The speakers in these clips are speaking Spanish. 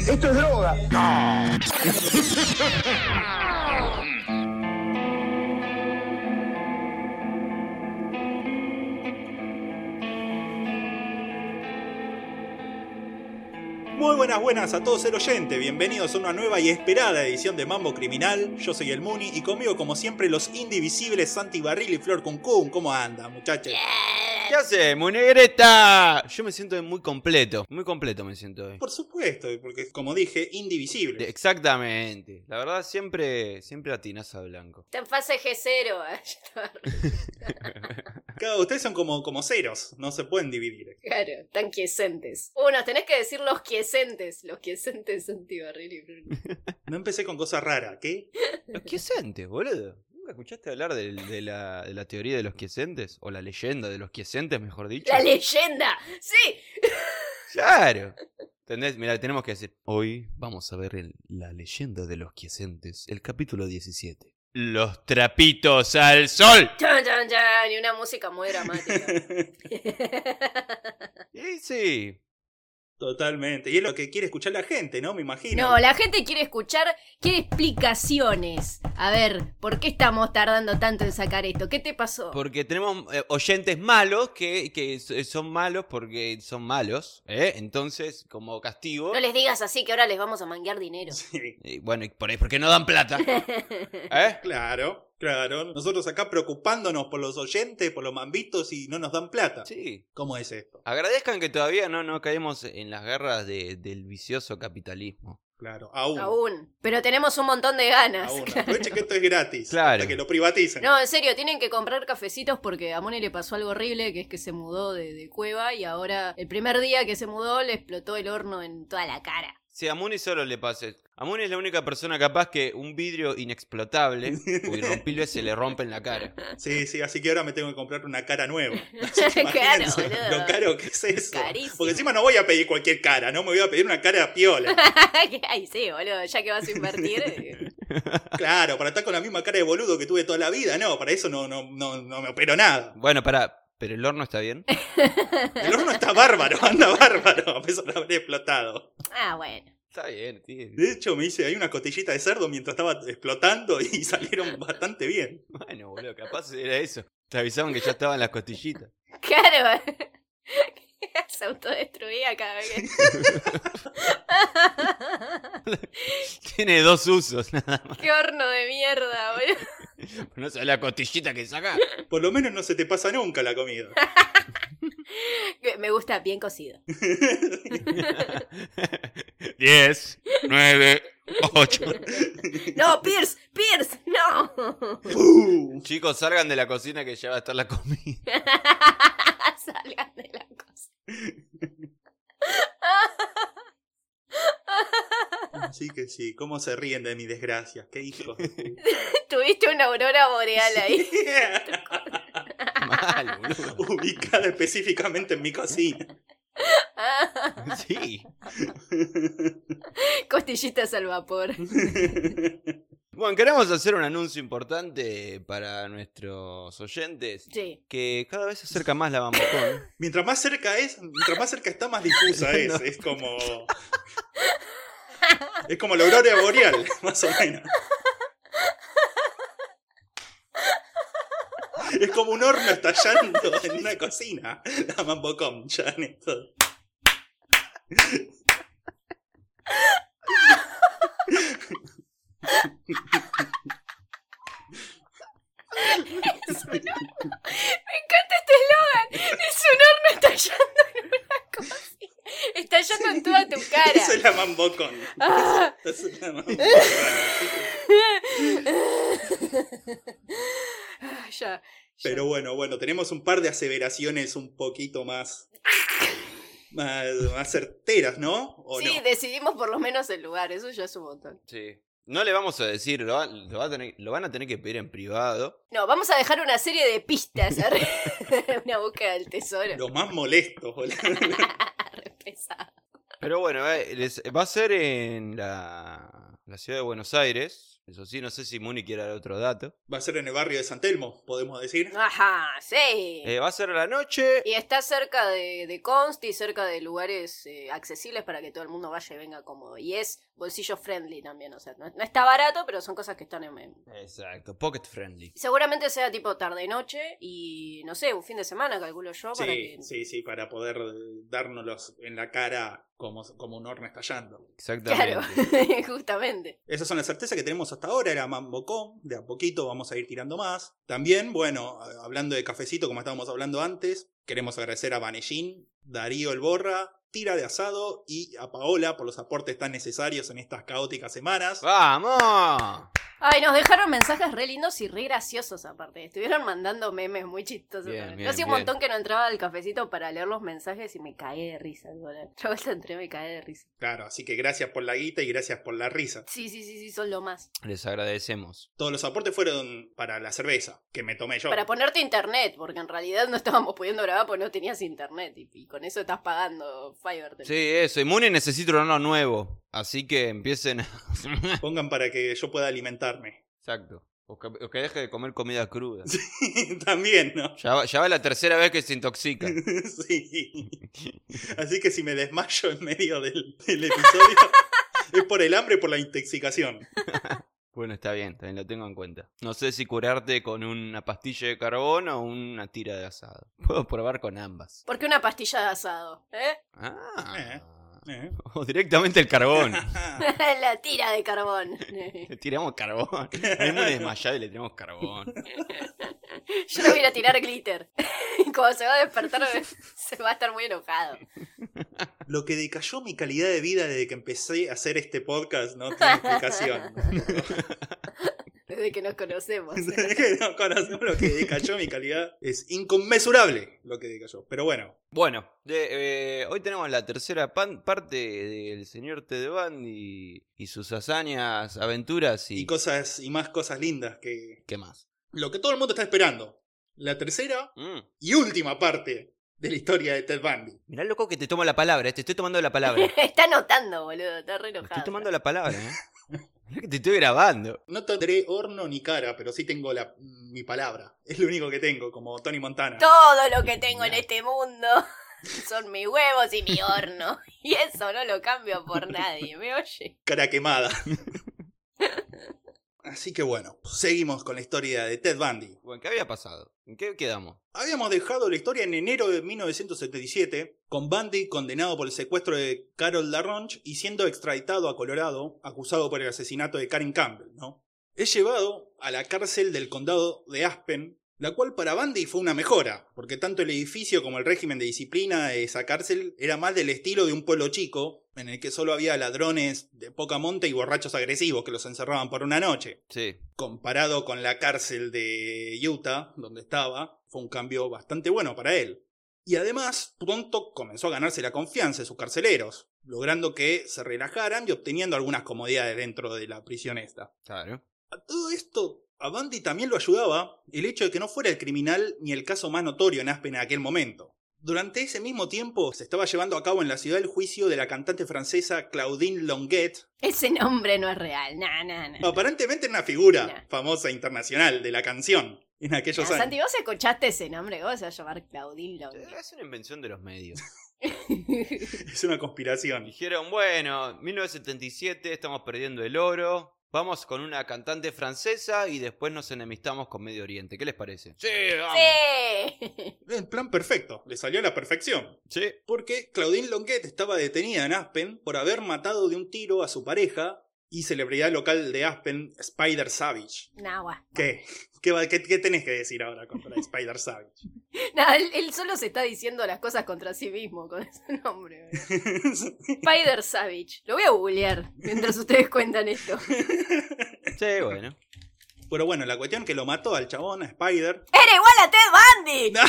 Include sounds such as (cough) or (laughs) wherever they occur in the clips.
Esto es droga. Muy buenas, buenas a todos el oyente. Bienvenidos a una nueva y esperada edición de Mambo Criminal. Yo soy el Muni y conmigo, como siempre, los indivisibles Santi Barril y Flor Cuncún. ¿Cómo andan, muchachos? ¿Qué hace, Munegreta? Yo me siento muy completo. Muy completo me siento hoy. Por supuesto, porque como dije, indivisibles. Exactamente. La verdad, siempre, siempre atinas a blanco. Está en fase G0. Cada uno de ustedes son como, como ceros, no se pueden dividir. claro, tan quiescentes. Uno, tenés que decir los quiescentes. Los quiescentes antibarril y Bruno. No empecé con cosas raras, ¿qué? Los quiescentes, boludo. ¿Nunca escuchaste hablar de, la, de la teoría de los quiescentes? O la leyenda de los quiesentes, mejor dicho. ¡La leyenda! ¡Sí! (laughs) Claro. ¿Entendés? Mira, tenemos que decir. Hoy vamos a ver el- la leyenda de los quiesentes, el capítulo 17. Los trapitos al sol. Chan, chan, chan, y una música muy dramática. (laughs) Y sí. Totalmente. Y es lo que quiere escuchar la gente, ¿no? Me imagino. No, la gente quiere escuchar, quiere explicaciones. A ver, ¿por qué estamos tardando tanto en sacar esto? ¿Qué te pasó? Porque tenemos eh, oyentes malos que, que s- son malos porque son malos. ¿eh? Entonces, como castigo. No les digas así que ahora les vamos a manguear dinero. Sí, y bueno, y por ahí, porque no dan plata. (laughs) ¿Eh? claro, claro. Nosotros acá preocupándonos por los oyentes, por los mambitos y no nos dan plata. Sí. ¿Cómo es esto? Agradezcan que todavía no, no caemos en las garras de- del vicioso capitalismo. Claro, aún. Aún. Pero tenemos un montón de ganas. Aún. Aprovechen que esto es gratis. Claro. Hasta que lo privaticen. No, en serio, tienen que comprar cafecitos porque a Moni le pasó algo horrible, que es que se mudó de, de cueva y ahora el primer día que se mudó le explotó el horno en toda la cara. Si a Muni solo le pase. A Muni es la única persona capaz que un vidrio inexplotable, irrompible, (laughs) se le rompe en la cara. Sí, sí, así que ahora me tengo que comprar una cara nueva. (laughs) Claro, boludo. Lo caro que es eso. Carísimo. Porque encima no voy a pedir cualquier cara, no me voy a pedir una cara piola. (laughs) Ay, sí, boludo, ya que vas a invertir. Claro, para estar con la misma cara de boludo que tuve toda la vida, no, para eso no, no, no, no me opero nada. Bueno, para. ¿Pero el horno está bien? El horno está bárbaro, anda bárbaro, a pesar de haber explotado. Ah, bueno. Está bien, tío. De hecho, me hice ahí una costillita de cerdo mientras estaba explotando y (laughs) salieron bastante bien. Bueno, boludo, capaz era eso. Te avisaban que ya estaban las costillitas. (laughs) Claro. (laughs) Se autodestruía cada vez que... Tiene dos usos, nada más. Qué horno de mierda, boludo. No sabes la costillita que saca. Por lo menos no se te pasa nunca la comida. (laughs) Me gusta bien cocido. 10, 9, 8. No, Pierce, Pierce, no. ¡Uh! Chicos, salgan de la cocina que ya va a estar la comida. (laughs) Salgan de la cosa. Así que sí, cómo se ríen de mi desgracia. Qué puta. (laughs) Tuviste una aurora boreal ahí. Mal, (laughs) boludo. Ubicada específicamente en mi cocina. (laughs) Sí. (laughs) Costillitas al vapor. Bueno, queremos hacer un anuncio importante para nuestros oyentes. Sí. Que cada vez se acerca más la Bambocón. Mientras más cerca es, mientras más cerca está, más difusa es. No. Es como. Es como la aurora boreal, más o menos. Es como un horno estallando en una cocina. La Mambocom, ya en esto. Me encanta este eslogan. Es un horno estallando en una cocina. Estallando en toda tu cara. Esa es la Mambocom. Ah. Es la Mambocom. Ah, ya. Pero bueno, bueno, tenemos un par de aseveraciones un poquito más. (laughs) más, más certeras, ¿no? ¿O Sí, no? decidimos por lo menos el lugar. Eso ya es un montón. Sí. No le vamos a decir, lo, va- lo va a tener- lo van a tener que pedir en privado. No, vamos a dejar una serie de pistas. (laughs) (laughs) una búsqueda del tesoro. Lo más molesto, boludo. Pero bueno, eh, les- va a ser en la, la ciudad de Buenos Aires. Eso sí, no sé si Muni quiere dar otro dato. Va a ser en el barrio de San Telmo, podemos decir. Ajá, sí. Eh, va a ser a la noche. Y está cerca de, de Consti, cerca de lugares eh, accesibles para que todo el mundo vaya y venga cómodo. Y es bolsillo friendly también, o sea, no, no está barato, pero son cosas que están en... en- Exacto, pocket friendly. Seguramente sea tipo tarde-noche y, no sé, un fin de semana, calculo yo, para Sí, que... sí, sí, para poder dárnoslos en la cara como, como un horno estallando. Claro, Exactamente. (laughs) justamente. Esas son las certezas que tenemos hasta ahora, era MamboCom, de a poquito vamos a ir tirando más. También, bueno, hablando de cafecito, como estábamos hablando antes, queremos agradecer a Vanellín, Darío El Borra, Tira de Asado y a Paola por los aportes tan necesarios en estas caóticas semanas. ¡Vamos! Ay, nos dejaron mensajes re lindos y re graciosos aparte. Estuvieron mandando memes muy chistosos. Bien, Yo hacía un bien. montón que no entraba al cafecito para leer los mensajes y me caí de risa. Yo vuelta entré y me caí de risa. Claro, así que gracias por la guita y gracias por la risa. Sí, sí, sí, sí, son lo más. Les agradecemos. Todos los aportes fueron para la cerveza, que me tomé yo. Para ponerte internet, porque en realidad no estábamos pudiendo grabar porque no tenías internet. Y, y con eso estás pagando Fiverr. Sí, eso. Y Muni necesita un horno nuevo. Así que empiecen. a- (laughs) Pongan para que yo pueda alimentarme. Exacto. O que, o que deje de comer comida cruda. (laughs) También, ¿no? Ya va, ya va la tercera vez que se intoxica. (laughs) sí. Así que si me desmayo en medio del, del episodio, es por el hambre y por la intoxicación. Bueno, está bien, también lo tengo en cuenta. No sé si curarte con una pastilla de carbón o una tira de asado. Puedo probar con ambas. ¿Por qué una pastilla de asado? ¿Eh? Ah. Eh. (laughs) O directamente el carbón. (laughs) La tira de carbón. Le tiramos carbón. (laughs) Desmayado y le tiramos carbón. Yo le voy a ir a tirar glitter. Y cuando se va a despertar se va a estar muy enojado. Lo que decayó mi calidad de vida desde que empecé a hacer este podcast no tiene explicación. (laughs) Desde que nos conocemos. (laughs) Desde que no conocemos lo que decayó mi calidad. Es inconmensurable lo que decayó. Pero bueno, Bueno, de- eh, hoy tenemos la tercera pan- parte del señor Ted Bundy y sus hazañas, aventuras y... y cosas y más cosas lindas que ¿Qué más? lo que todo el mundo está esperando. La tercera Mm. y última parte de la historia de Ted Bundy. Mirá, loco, que te tomo la palabra, eh, te estoy tomando la palabra. (laughs) Está anotando, boludo. Está re Te enojado. estoy tomando la palabra, ¿eh? Que te estoy grabando. No tendré horno ni cara, pero sí tengo la, mi palabra. (laughs) Es lo único que tengo, como Tony Montana. Todo lo que tengo en este mundo (laughs) son mis huevos y mi horno. (laughs) Y eso no lo cambio por nadie, ¿me oye? Cara quemada. Así que bueno, seguimos con la historia de Ted Bundy. Bueno, ¿qué había pasado? ¿En qué quedamos? Habíamos dejado la historia en enero de 1977, con Bundy condenado por el secuestro de Carol Laronche y siendo extraditado a Colorado, acusado por el asesinato de Karen Campbell, ¿no? Es llevado a la cárcel del condado de Aspen, la cual para Bundy fue una mejora, porque tanto el edificio como el régimen de disciplina de esa cárcel era más del estilo de un pueblo chico, en el que solo había ladrones de poca monta y borrachos agresivos que los encerraban por una noche Sí. comparado con la cárcel de Utah, donde estaba, fue un cambio bastante bueno para él. Y además, pronto comenzó a ganarse la confianza de sus carceleros, logrando que se relajaran y obteniendo algunas comodidades dentro de la prisión esta. Claro. A todo esto, a Bundy también lo ayudaba el hecho de que no fuera el criminal ni el caso más notorio en Aspen en aquel momento. Durante ese mismo tiempo se estaba llevando a cabo en la ciudad el juicio de la cantante francesa Claudine Longuet, Ese nombre no es real. Nah, nah, nah. aparentemente una figura Nah. famosa internacional de la canción en aquellos Nah, años. Santi, vos escuchaste ese nombre, ¿cómo se va a llamar Claudine Long? Es una invención de los medios. (laughs) Es una conspiración. Dijeron, bueno, 1977, estamos perdiendo el oro. Vamos con una cantante francesa y después nos enemistamos con Medio Oriente. ¿Qué les parece? Sí, vamos. ¡Sí! El plan perfecto, le salió a la perfección. Sí. Porque Claudine Longuet estaba detenida en Aspen por haber matado de un tiro a su pareja y celebridad local de Aspen, Spider Savage. Nah. ¿Qué? ¿Qué, qué- qué tenés que decir ahora contra (laughs) Spider Savage? Nah, él, él solo se está diciendo las cosas contra sí mismo con (laughs) ese nombre. Spider Savage. Lo voy a googlear mientras ustedes cuentan esto. (laughs) Sí, bueno. Pero bueno, la cuestión que lo mató al chabón, a Spider. ¡Era igual a Ted Bundy! No,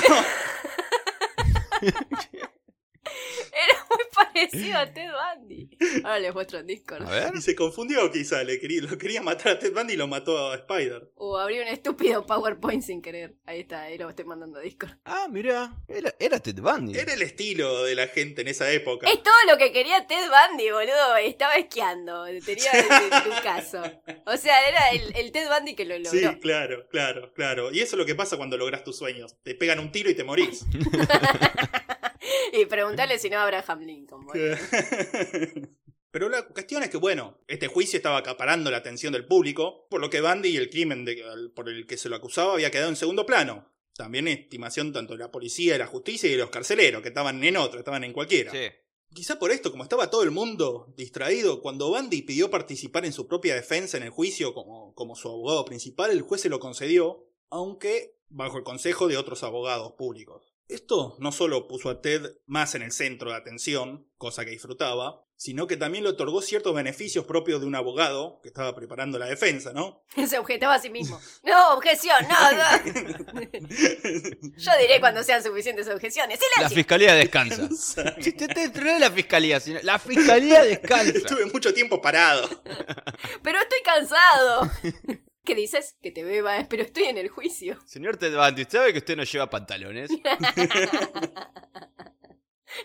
(laughs) Era muy parecido a Ted Bundy. Ahora les muestro en Discord. A ver. Y se confundió quizá, le quería, lo quería matar a Ted Bundy y lo mató a Spider. O abrí un estúpido PowerPoint sin querer. Ahí está, ahí lo estoy mandando a Discord. Ah, mira. Era, era Ted Bundy. Era el estilo de la gente en esa época. Es todo lo que quería Ted Bundy, boludo. Estaba esquiando. Tenía en tu (laughs) caso. O sea, era el, el Ted Bundy que lo Sí, logró. claro, claro, claro. Y eso es lo que pasa cuando logras tus sueños. Te pegan un tiro y te morís. (laughs) Y preguntarle si no a Abraham Lincoln. (laughs) Pero la cuestión es que, bueno, este juicio estaba acaparando la atención del público, por lo que Bundy y el crimen de- por el que se lo acusaba había quedado en segundo plano. También estimación tanto de la policía, de la justicia y de los carceleros, que estaban en otro, estaban en cualquiera. Sí. Quizá por esto, como estaba todo el mundo distraído, cuando Bundy pidió participar en su propia defensa en el juicio como, como su abogado principal, el juez se lo concedió, aunque bajo el consejo de otros abogados públicos. Esto no solo puso a Ted más en el centro de atención, cosa que disfrutaba, sino que también le otorgó ciertos beneficios propios de un abogado que estaba preparando la defensa, ¿no? (laughs) Se objetaba a sí mismo. No, objeción, no, no. (laughs) Yo diré cuando sean suficientes objeciones. La fiscalía descansa. Si te, te- no es la fiscalía, sino la fiscalía descansa. Estuve mucho tiempo parado. Pero estoy cansado. (laughs) ¿Qué dices? Que te beba, (laughs) pero estoy en el juicio. Señor Ted Bundy, ¿usted sabe que usted no lleva pantalones? (laughs)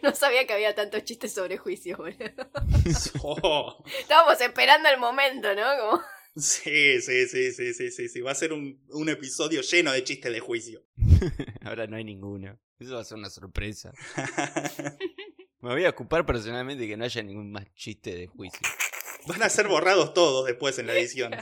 No sabía que había tantos chistes sobre juicios, boludo. (laughs) Oh. Estábamos esperando el momento, ¿no? Como... Sí, sí, sí, sí, sí, sí, sí. Va a ser un, un episodio lleno de chistes de juicio. Ahora no hay ninguno. Eso va a ser una sorpresa. Me voy a ocupar personalmente de que no haya ningún más chiste de juicio. Van a ser borrados todos después en la edición.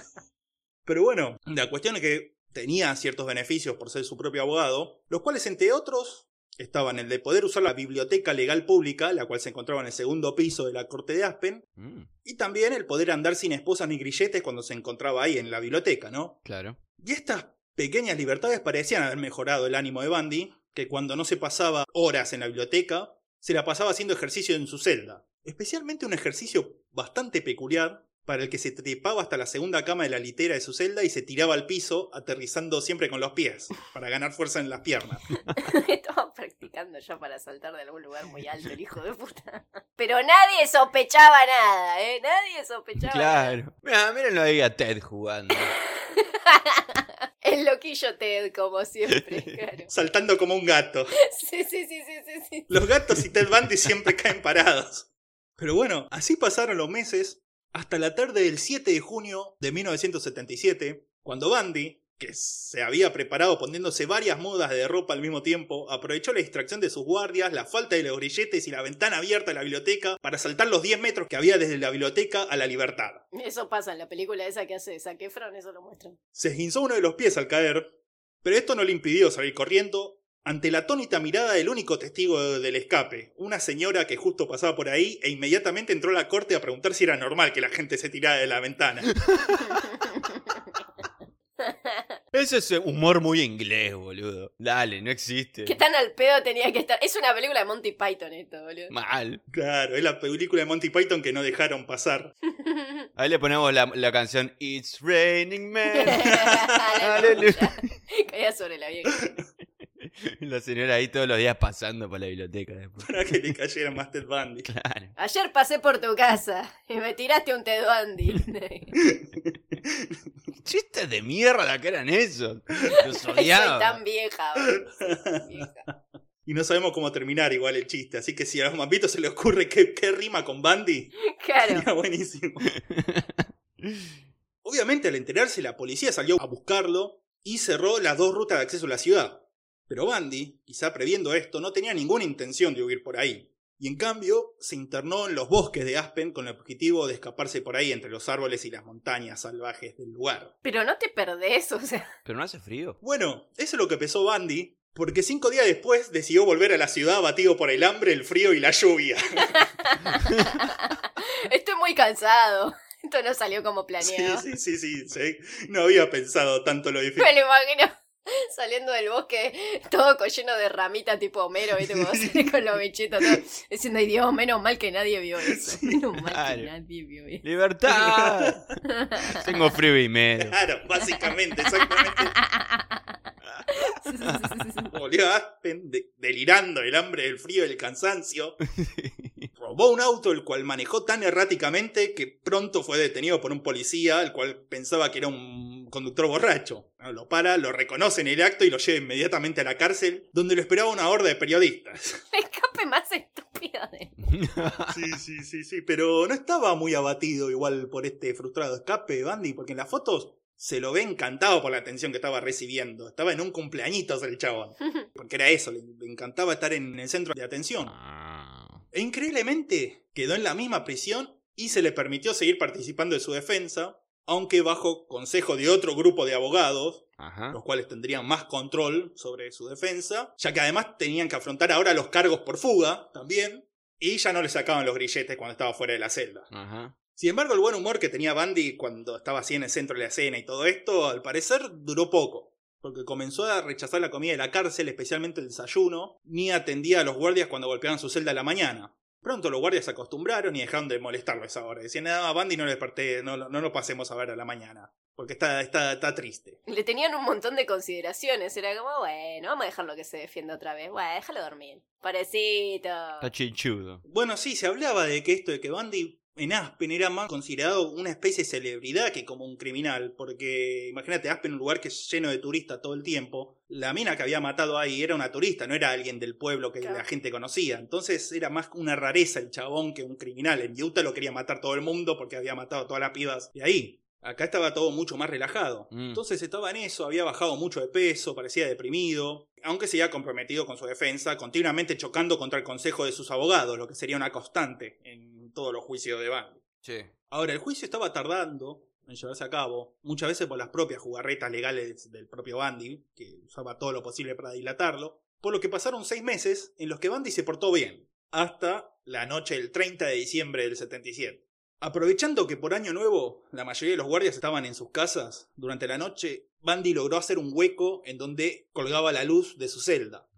Pero bueno, la cuestión es que tenía ciertos beneficios por ser su propio abogado, los cuales entre otros estaban el de poder usar la biblioteca legal pública, la cual se encontraba en el segundo piso de la corte de Aspen, Mm, y también el poder andar sin esposas ni grilletes cuando se encontraba ahí en la biblioteca, ¿no? claro. Y estas pequeñas libertades parecían haber mejorado el ánimo de Bundy, que cuando no se pasaba horas en la biblioteca, se la pasaba haciendo ejercicio en su celda. Especialmente un ejercicio bastante peculiar, para el que se trepaba hasta la segunda cama de la litera de su celda y se tiraba al piso, aterrizando siempre con los pies, para ganar fuerza en las piernas. (laughs) Estaba practicando ya para saltar de algún lugar muy alto el hijo de puta. Pero nadie sospechaba nada, ¿eh? Nadie sospechaba nada. Claro. Mira, mírenlo ahí a Ted jugando. (laughs) El loquillo Ted, como siempre, (laughs) claro. Saltando como un gato. Sí, sí, sí, sí, sí, sí. Los gatos y Ted Bundy siempre caen parados. Pero bueno, así pasaron los meses hasta la tarde del 7 de junio de 1977, cuando Bundy, que se había preparado poniéndose varias mudas de ropa al mismo tiempo, aprovechó la distracción de sus guardias, la falta de los grilletes y la ventana abierta de la biblioteca para saltar los 10 metros que había desde la biblioteca a la libertad. Eso pasa en la película esa que hace Zac Efron, eso lo muestran. Se esguinzó uno de los pies al caer, pero esto no le impidió salir corriendo ante la atónita mirada del único testigo de- del escape, una señora que justo pasaba por ahí e inmediatamente entró a la corte a preguntar si era normal que la gente se tirara de la ventana. (laughs) Ese es humor muy inglés, boludo. Dale, no existe. Que tan al pedo tenía que estar. Es una película de Monty Python esto, boludo. Mal. Claro, es la película de Monty Python que no dejaron pasar. (laughs) Ahí le ponemos la, la canción It's Raining Men. Aleluya. (laughs) Aleluya. Caía sobre la vieja. (laughs) La señora ahí todos los días pasando por la biblioteca después. Para que le cayera más Ted Bundy. Claro. Ayer pasé por tu casa y me tiraste un Ted Bundy. (laughs) Chistes de mierda que eran esos. Los (laughs) Soy odiaba. tan vieja, boludo. Soy tan vieja. Y no sabemos cómo terminar igual el chiste, así que si a los mambitos se le ocurre qué, qué rima con Bundy, Claro. sería buenísimo. Obviamente al enterarse la policía salió a buscarlo y cerró las dos rutas de acceso a la ciudad. Pero Bundy, quizá previendo esto, no tenía ninguna intención de huir por ahí. Y en cambio, se internó en los bosques de Aspen con el objetivo de escaparse por ahí entre los árboles y las montañas salvajes del lugar. Pero no te perdés, o sea. Pero no hace frío. Bueno, eso es lo que pensó Bundy, porque cinco días después decidió volver a la ciudad abatido por el hambre, el frío y la lluvia. (laughs) Estoy muy cansado. Esto no salió como Sí, planeado. sí, sí, sí, sí. No había pensado tanto lo difícil. Me lo imagino (laughs) saliendo del bosque, (laughs) todo lleno de ramitas tipo Homero, ¿viste? Como sale (laughs) con los bichitos, todo, diciendo, ay Dios, menos mal que nadie vio eso. Menos mal que nadie vio eso. ¡Libertad! Tengo frío y medio. Claro, básicamente, exactamente. Volvió a Aspen de- delirando el hambre, el frío y el cansancio. Robó un auto el cual manejó tan erráticamente que pronto fue detenido por un policía, el cual pensaba que era un conductor borracho. Bueno, Lo para, lo reconoce en el acto y lo lleva inmediatamente a la cárcel, donde lo esperaba una horda de periodistas. (laughs) El escape más estúpido de. (laughs) Sí, sí, sí, sí, pero no estaba muy abatido igual por este frustrado escape de Bandy, porque en las fotos se lo ve encantado por la atención que estaba recibiendo. Estaba en un cumpleañitos el chabón, (laughs) porque era eso, le, le encantaba estar en el centro de atención. Ah. E increíblemente quedó en la misma prisión y se le permitió seguir participando de su defensa, aunque bajo consejo de otro grupo de abogados, Ajá. los cuales tendrían más control sobre su defensa, ya que además tenían que afrontar ahora los cargos por fuga también, y ya no le sacaban los grilletes cuando estaba fuera de la celda. Ajá. Sin embargo, el buen humor que tenía Bandy cuando estaba así en el centro de la escena y todo esto, al parecer duró poco, porque comenzó a rechazar la comida de la cárcel, especialmente el desayuno, ni atendía a los guardias cuando golpeaban su celda a la mañana. Pronto los guardias se acostumbraron y dejaron de molestarlo a esa hora. Decían, nada, a Bandy no le desperté, no lo pasemos a ver a la mañana, porque está, está, está triste. Le tenían un montón de consideraciones. Era como, bueno, vamos a dejarlo que se defienda otra vez. Bueno, déjalo dormir. Parecito. Está chinchudo. Bueno, sí, se hablaba de que esto de que Bandy en Aspen era más considerado una especie de celebridad que como un criminal, porque imagínate, Aspen, un lugar que es lleno de turistas todo el tiempo, la mina que había matado ahí era una turista, no era alguien del pueblo que Claro. la gente conocía, entonces era más una rareza el chabón que un criminal. En Utah lo quería matar todo el mundo porque había matado a todas las pibas de ahí. Acá estaba todo mucho más relajado. Mm. Entonces estaba en eso, había bajado mucho de peso, parecía deprimido, aunque seguía comprometido con su defensa, continuamente chocando contra el consejo de sus abogados, lo que sería una constante en todos los juicios de Bandy. Sí. Ahora, el juicio estaba tardando en llevarse a cabo, muchas veces por las propias jugarretas legales del propio Bandy, que usaba todo lo posible para dilatarlo, por lo que pasaron seis meses en los que Bandy se portó bien, hasta la noche del 30 de diciembre del 77. Aprovechando que por año nuevo la mayoría de los guardias estaban en sus casas, durante la noche Bandy logró hacer un hueco en donde colgaba la luz de su celda.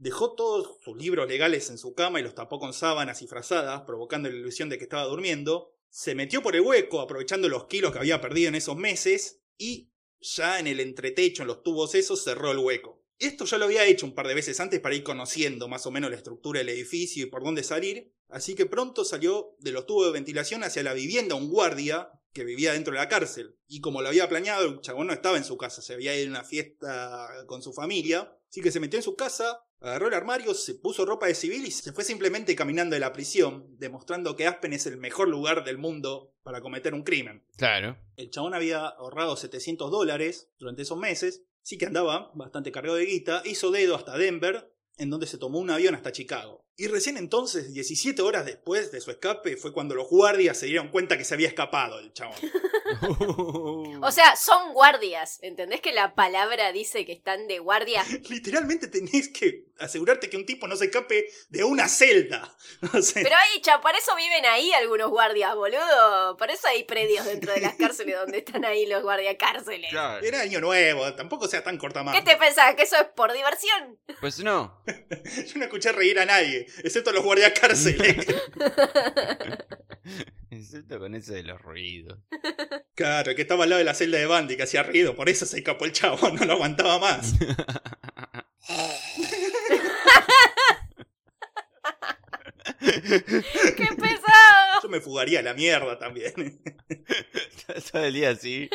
Dejó todos sus libros legales en su cama y los tapó con sábanas y frazadas, provocando la ilusión de que estaba durmiendo. Se metió por el hueco, aprovechando los kilos que había perdido en esos meses, y ya en el entretecho, en los tubos esos, cerró el hueco. Esto ya lo había hecho un par de veces antes para ir conociendo más o menos la estructura del edificio y por dónde salir, así que pronto salió de los tubos de ventilación hacia la vivienda un guardia que vivía dentro de la cárcel. Y como lo había planeado, el chabón no estaba en su casa, se había ido a una fiesta con su familia, así que se metió en su casa, agarró el armario, se puso ropa de civil y se fue simplemente caminando de la prisión, demostrando que Aspen es el mejor lugar del mundo para cometer un crimen. Claro. El chabón había ahorrado 700 dólares durante esos meses, sí que andaba bastante cargado de guita, hizo dedo hasta Denver, en donde se tomó un avión hasta Chicago. Y recién entonces, 17 horas después de su escape, fue cuando los guardias se dieron cuenta que se había escapado el chabón. (laughs) O sea, son guardias. ¿Entendés que la palabra dice que están de guardia? (laughs) Literalmente tenés que asegurarte que un tipo no se escape de una celda. (laughs) O sea, Pero ahí, cha, para eso viven ahí algunos guardias, boludo. Por eso hay predios dentro de las cárceles donde están ahí los guardiacárceles. Claro. Era año nuevo, tampoco sea tan corta ¿Qué te pensás? ¿Que eso es por diversión? Pues no. Yo no escuché reír a nadie, excepto los guardias cárceles. (laughs) Excepto con eso de los ruidos. (laughs) claro, el que estaba al lado de la celda de Bandy que hacía ruido, por eso se escapó el chavo, no lo aguantaba más. (laughs) ¡Qué pesado! Yo me fugaría a la mierda también. Todo el día así.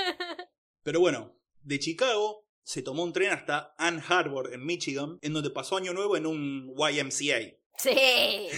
Pero bueno, de Chicago se tomó un tren hasta Ann Harbor, en Michigan, en donde pasó Año Nuevo en un YMCA, Sí.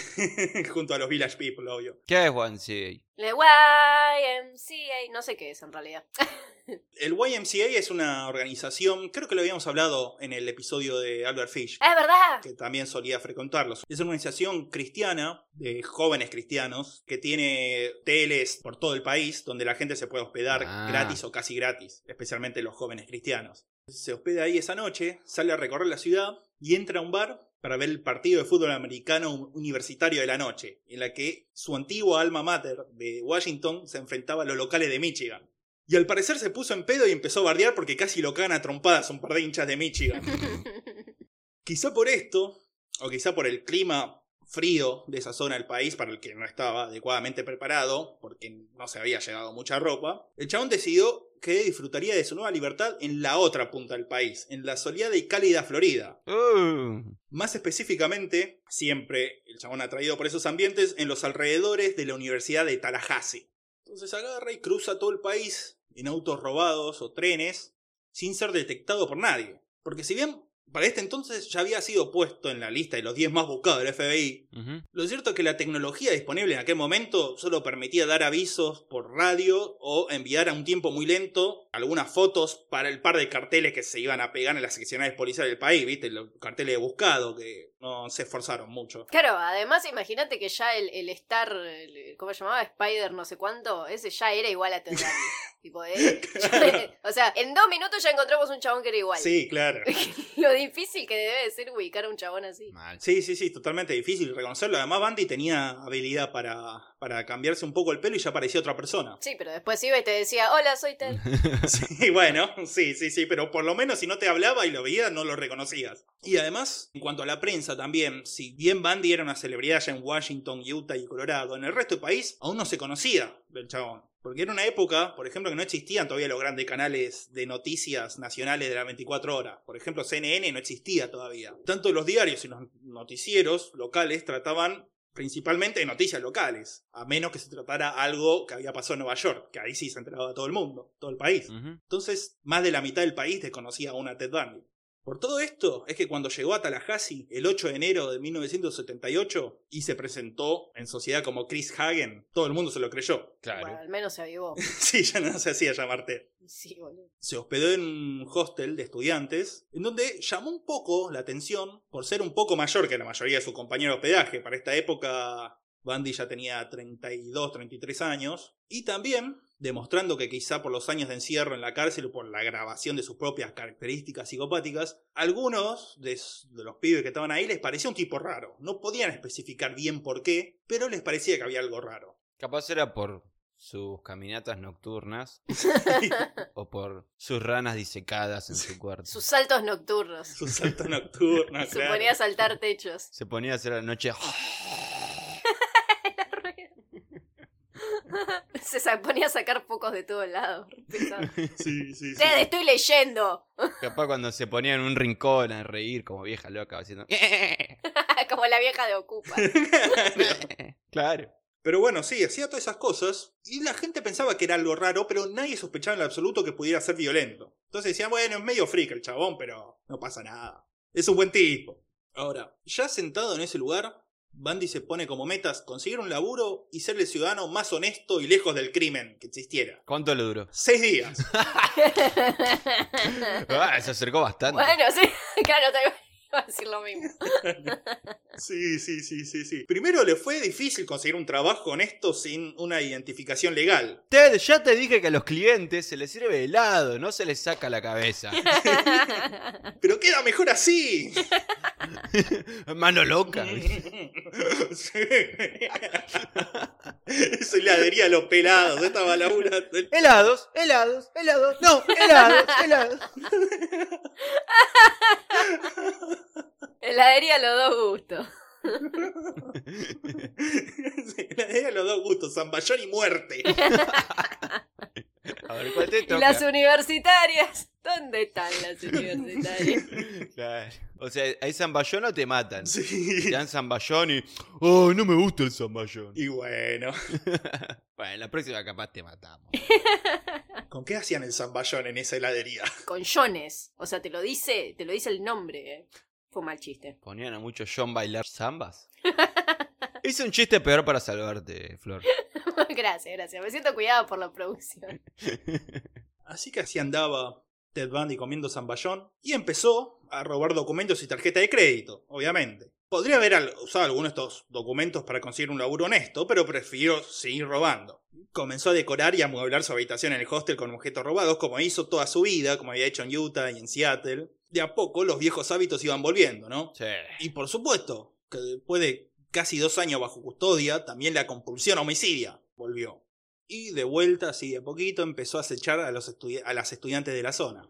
(laughs) junto a los Village People, obvio. ¿Qué es C? La YMCA. No sé qué es en realidad. (laughs) El YMCA es una organización, creo que lo habíamos hablado en el episodio de Albert Fish, ¡Es verdad! que también solía frecuentarlos. Es una organización cristiana de jóvenes cristianos que tiene hoteles por todo el país donde la gente se puede hospedar Ah. gratis o casi gratis, especialmente los jóvenes cristianos. Se hospeda ahí esa noche, sale a recorrer la ciudad y entra a un bar para ver el partido de fútbol americano universitario de la noche, en la que su antigua alma mater de Washington se enfrentaba a los locales de Michigan. Y al parecer se puso en pedo y empezó a bardear porque casi lo cagan a trompadas un par de hinchas de Michigan. (laughs) Quizá por esto, o quizá por el clima frío de esa zona del país para el que no estaba adecuadamente preparado, porque no se había llegado mucha ropa, el chabón decidió que disfrutaría de su nueva libertad en la otra punta del país, en la soleada y cálida Florida. Uh, Más específicamente, siempre el chabón atraído por esos ambientes, en los alrededores de la Universidad de Tallahassee. Entonces agarra y cruza todo el país en autos robados o trenes, sin ser detectado por nadie. Porque si bien para este entonces ya había sido puesto en la lista de los 10 más buscados del FBI, lo cierto es que la tecnología disponible en aquel momento solo permitía dar avisos por radio o enviar a un tiempo muy lento algunas fotos para el par de carteles que se iban a pegar en las seccionales policiales del país, ¿viste? Los carteles de buscado que no se esforzaron mucho. Claro, además imagínate que ya el, el Star, el- ¿cómo se llamaba? Spider no sé cuánto, ese ya era igual a Ted Bundy. (laughs) tipo, eh, (laughs) o sea, en dos minutos ya encontramos un chabón que era igual. Sí, claro. (laughs) Lo difícil que debe de ser ubicar a un chabón así. Mal. Sí, sí, sí, totalmente difícil reconocerlo. Además, Bandy tenía habilidad para, para cambiarse un poco el pelo y ya parecía otra persona. Sí, pero después iba y te decía, hola, soy Ted. (laughs) Sí, bueno, sí, sí, sí, pero por lo menos si no te hablaba y lo veías, no lo reconocías. Y además, en cuanto a la prensa también, si bien Bandy era una celebridad ya en Washington, Utah y Colorado, en el resto del país aún no se conocía del chabón. Porque era una época, por ejemplo, que no existían todavía los grandes canales de noticias nacionales de las 24 horas. Por ejemplo, CNN no existía todavía. Tanto los diarios y los noticieros locales trataban principalmente de noticias locales, a menos que se tratara algo que había pasado en Nueva York, que ahí sí se enteraba todo el mundo, todo el país. Entonces, más de la mitad del país desconocía a Ted Bundy. Por todo esto, es que cuando llegó a Tallahassee el 8 de enero de 1978 y se presentó en sociedad como Chris Hagen, todo el mundo se lo creyó. Claro. Bueno, al menos se avivó. (laughs) sí, ya no se hacía llamar Ted. Sí, boludo. Se hospedó en un hostel de estudiantes, en donde llamó un poco la atención por ser un poco mayor que la mayoría de sus compañeros de hospedaje. Para esta época, Bundy ya tenía 32, 33 años. Y también demostrando que quizá por los años de encierro en la cárcel o por la grabación de sus propias características psicopáticas, algunos de, los pibes que estaban ahí les parecía un tipo raro. No podían especificar bien por qué, pero les parecía que había algo raro. Capaz era por sus caminatas nocturnas (laughs) o por sus ranas disecadas en su cuarto. Sus saltos nocturnos. Sus saltos nocturnos, (laughs) Se claro. ponía a saltar techos. Se ponía a hacer la noche. (laughs) Se ponía a sacar pocos de todos lados. (laughs) Sí, sí, sí. Ted, estoy leyendo. (laughs) Capaz cuando se ponía en un rincón a reír como vieja loca haciendo. Como la vieja de Ocupa. claro. Pero bueno, sí, hacía todas esas cosas y la gente pensaba que era algo raro, pero nadie sospechaba en lo absoluto que pudiera ser violento. Entonces decían, bueno, es medio freak el chabón, pero no pasa nada. Es un buen tipo. Ahora, ya sentado en ese lugar, Bandy se pone como metas conseguir un laburo y ser el ciudadano más honesto y lejos del crimen que existiera. ¿Cuánto le duró? Seis días. (laughs) (laughs) Ah, se acercó bastante. bueno, sí. (laughs) Claro, te (laughs) iba a decir lo mismo. (laughs) Sí, sí, sí, sí, sí. Primero le fue difícil conseguir un trabajo honesto sin una identificación legal. Ted, ya te dije que a los clientes se les sirve helado, no se les saca la cabeza. (laughs) Pero queda mejor así. Mano loca. Sí. Eso le adhería a los pelados. Estaba laburando. Helados, helados, helados. No, helados, helados. Heladería a los dos gustos. (laughs) Adhería a los dos gustos, zamballón y muerte. (laughs) A ver, ¿cuál te ¿Y toca? las universitarias? ¿Dónde están las universitarias? (laughs) Claro. O sea, hay zamballón o te matan. Sí. Te dan zamballón y. ¡Oh, no me gusta el zamballón! Y bueno, Bueno, la próxima capaz te matamos. ¿con qué hacían el zamballón en esa heladería? Con Jones. O sea, te lo dice, te lo dice el nombre. eh. Fue un mal chiste. ¿Ponían a mucho John bailar zambas? (laughs) Hice un chiste peor para salvarte, Flor. (laughs) gracias, gracias. Me siento cuidada por la producción. (laughs) Así que así andaba Ted Bundy comiendo zamballón y empezó a robar documentos y tarjeta de crédito, obviamente. Podría haber usado algunos de estos documentos para conseguir un laburo honesto, pero prefirió seguir robando. Comenzó a decorar y a amueblar su habitación en el hostel con objetos robados, como hizo toda su vida, como había hecho en Utah y en Seattle. De a poco los viejos hábitos iban volviendo, ¿no? Sí. Y por supuesto, que después de casi dos años bajo custodia, también la compulsión homicidia volvió. Y de vuelta, así de a poquito, empezó a acechar a, los a las estudiantes de la zona.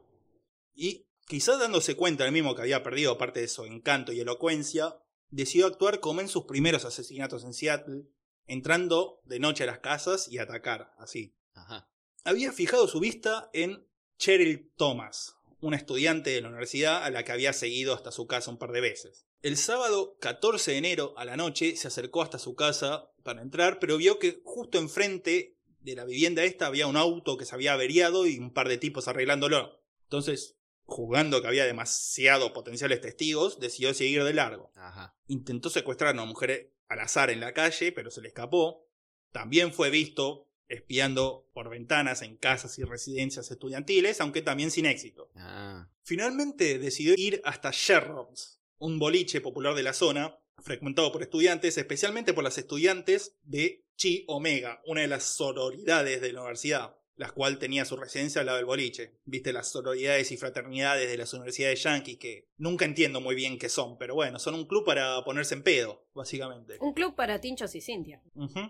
Y quizás dándose cuenta él mismo que había perdido parte de su encanto y elocuencia, decidió actuar como en sus primeros asesinatos en Seattle, entrando de noche a las casas y atacar, así. Ajá. Había fijado su vista en Cheryl Thomas, una estudiante de la universidad a la que había seguido hasta su casa un par de veces. El sábado 14 de enero a la noche se acercó hasta su casa para entrar, pero vio que justo enfrente de la vivienda esta había un auto que se había averiado y un par de tipos arreglándolo. Entonces, jugando que había demasiados potenciales testigos, decidió seguir de largo. Ajá. Intentó secuestrar a una mujer al azar en la calle, pero se le escapó. También fue visto espiando por ventanas en casas y residencias estudiantiles, aunque también sin éxito. Ah. Finalmente decidió ir hasta Sherrocks, un boliche popular de la zona, frecuentado por estudiantes, especialmente por las estudiantes de Chi Omega, una de las sororidades de la universidad, la cual tenía su residencia al lado del boliche. Viste las sororidades y fraternidades de las universidades yankees que nunca entiendo muy bien qué son, pero bueno, son un club para ponerse en pedo, básicamente. Un club para tinchos y Cintia.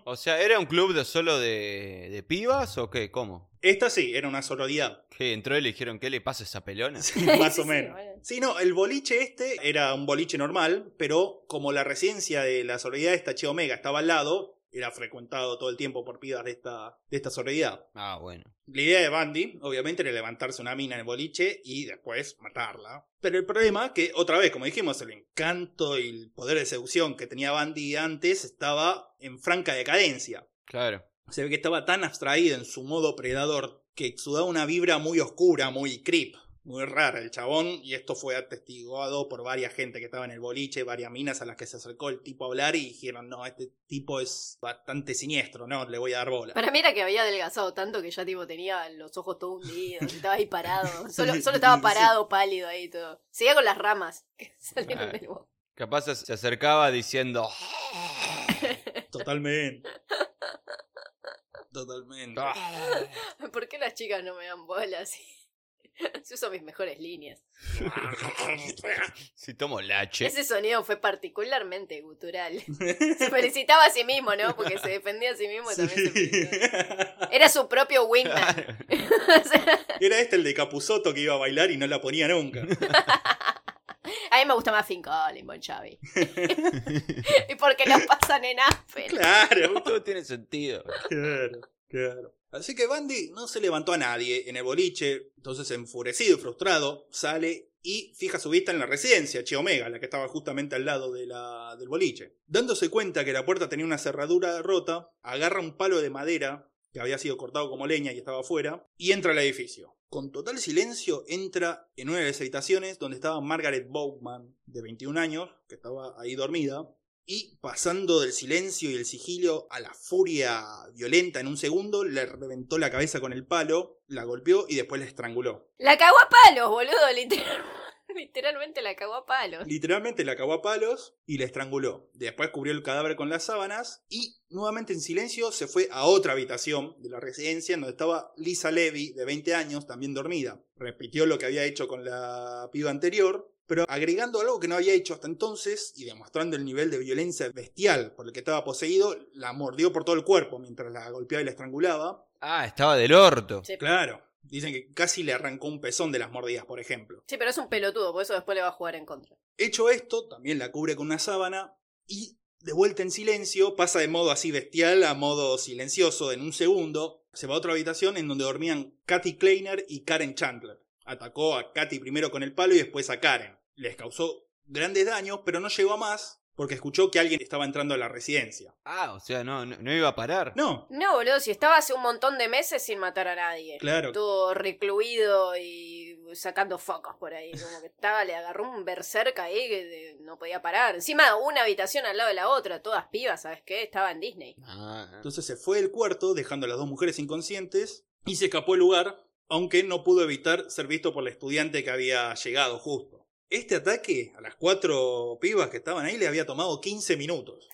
O sea, ¿era un club de solo de, de pibas o qué? ¿Cómo? Esta sí, era una sororidad. ¿Qué? Entró y le dijeron, ¿qué le pasa a esa pelona? Sí, (laughs) más o sí, menos. bueno. Sí, no, el boliche este era un boliche normal, pero como la residencia de la sororidad esta Chi Omega estaba al lado, era frecuentado todo el tiempo por pibas de esta, de esta sororidad. Ah, bueno. La idea de Bandy, obviamente, era levantarse una mina en el boliche y después matarla. Pero el problema que, otra vez, como dijimos, el encanto y el poder de seducción que tenía Bandy antes estaba en franca decadencia. Claro. Se ve que estaba tan abstraído en su modo predador que exudaba una vibra muy oscura, muy creep, muy rara el chabón. Y esto fue atestiguado por varias gente que estaba en el boliche, varias minas a las que se acercó el tipo a hablar y dijeron, no, este tipo es bastante siniestro, no, le voy a dar bola. Para mí era que había adelgazado tanto que ya tipo tenía los ojos todos hundidos, (laughs) estaba ahí parado. (laughs) Solo, solo estaba parado, pálido ahí todo. Seguía con las ramas que (laughs) salieron del bosque. Capaz se- acercaba diciendo... Totalmente. Totalmente. "Ah". ¿Por qué las chicas no me dan bolas? (laughs) Si uso mis mejores líneas. Si tomo lache. Ese sonido fue particularmente gutural. (laughs) Se felicitaba a sí mismo, ¿no? Porque se defendía a sí mismo y también se Sí. felicitaba. (laughs) Era su propio wingman. Era este el de Capuzoto que iba a bailar y no la ponía nunca. a mí me gusta más Finn Collins, Bon Jovi. y porque lo pasan en Aspen. Claro. Todo tiene sentido. Claro, claro. Así que Bandy no se levantó a nadie en el boliche, entonces enfurecido y frustrado, sale y fija su vista en la residencia, Chi Omega, la que estaba justamente al lado de la, del boliche. Dándose cuenta que la puerta tenía una cerradura rota, agarra un palo de madera que había sido cortado como leña y estaba afuera, y entra al edificio. Con total silencio entra en una de las habitaciones donde estaba Margaret Bowman, de 21 años, que estaba ahí dormida, y pasando del silencio y el sigilo a la furia violenta en un segundo, le reventó la cabeza con el palo, la golpeó y después la estranguló. La cagó a palos, boludo, literal- (laughs) literalmente la cagó a palos. Literalmente la cagó a palos y la estranguló. Después cubrió el cadáver con las sábanas y nuevamente en silencio se fue a otra habitación de la residencia donde estaba Lisa Levy, de 20 años, también dormida. Repitió lo que había hecho con la piba anterior, pero agregando algo que no había hecho hasta entonces y demostrando el nivel de violencia bestial por el que estaba poseído, la mordió por todo el cuerpo mientras la golpeaba y la estrangulaba. Ah, estaba del orto. Sí. Claro, dicen que casi le arrancó un pezón de las mordidas, por ejemplo. Sí, pero es un pelotudo, por eso después le va a jugar en contra. Hecho esto, también la cubre con una sábana y de vuelta en silencio, pasa de modo así bestial a modo silencioso en un segundo. Se va a otra habitación en donde dormían Katy Kleiner y Karen Chandler. Atacó a Katy primero con el palo y después a Karen. Les causó grandes daños, pero no llegó a más porque escuchó que alguien estaba entrando a la residencia. Ah, o sea, no, no, no iba a parar. No, No, boludo, si estaba hace un montón de meses sin matar a nadie. claro. Todo recluido y sacando focos por ahí. Como que estaba, le agarró un berserk ahí que de- no podía parar. Encima, una habitación al lado de la otra, todas pibas, ¿sabes qué? Estaba en Disney. Ah, Entonces se fue del cuarto, dejando a las dos mujeres inconscientes, y se escapó del lugar, aunque no pudo evitar ser visto por la estudiante que había llegado justo. Este ataque a las cuatro pibas que estaban ahí le había tomado 15 minutos.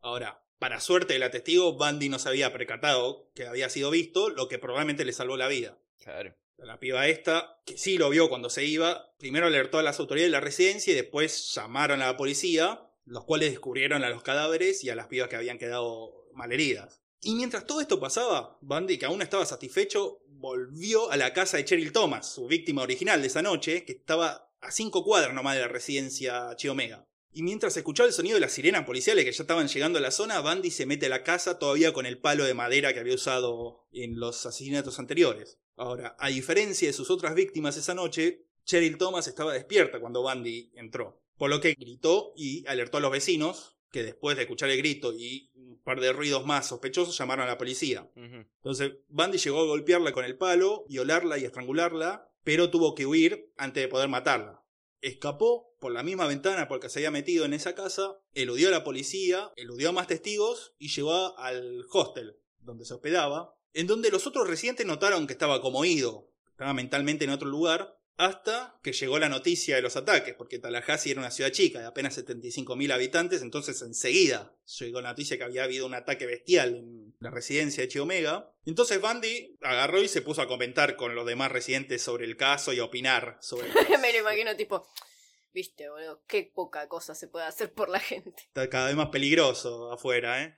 Ahora, para suerte del testigo, Bandy no se había percatado que había sido visto, lo que probablemente le salvó la vida. claro. La piba esta, que sí lo vio cuando se iba, primero alertó a las autoridades de la residencia y después llamaron a la policía, los cuales descubrieron a los cadáveres y a las pibas que habían quedado malheridas. Y mientras todo esto pasaba, Bundy, que aún estaba satisfecho, volvió a la casa de Cheryl Thomas, su víctima original de esa noche, que estaba a cinco cuadras nomás de la residencia Chi Omega. Y mientras escuchaba el sonido de las sirenas policiales que ya estaban llegando a la zona, Bandy se mete a la casa todavía con el palo de madera que había usado en los asesinatos anteriores. Ahora, a diferencia de sus otras víctimas esa noche, Cheryl Thomas estaba despierta cuando Bandy entró, por lo que gritó y alertó a los vecinos, que después de escuchar el grito y un par de ruidos más sospechosos llamaron a la policía. Entonces, Bandy llegó a golpearla con el palo, violarla y estrangularla, pero tuvo que huir antes de poder matarla. Escapó por la misma ventana porque se había metido en esa casa, eludió a la policía, eludió a más testigos y llegó al hostel donde se hospedaba, en donde los otros residentes notaron que estaba como ido, estaba mentalmente en otro lugar, hasta que llegó la noticia de los ataques, porque Tallahassee era una ciudad chica de apenas 75.000 habitantes, entonces enseguida llegó la noticia que había habido un ataque bestial en la residencia de Chiomega. Entonces Bandy agarró y se puso a comentar con los demás residentes sobre el caso y a opinar sobre el (laughs) caso. Me lo imagino tipo, viste, boludo, qué poca cosa se puede hacer por la gente. Está cada vez más peligroso afuera, ¿eh?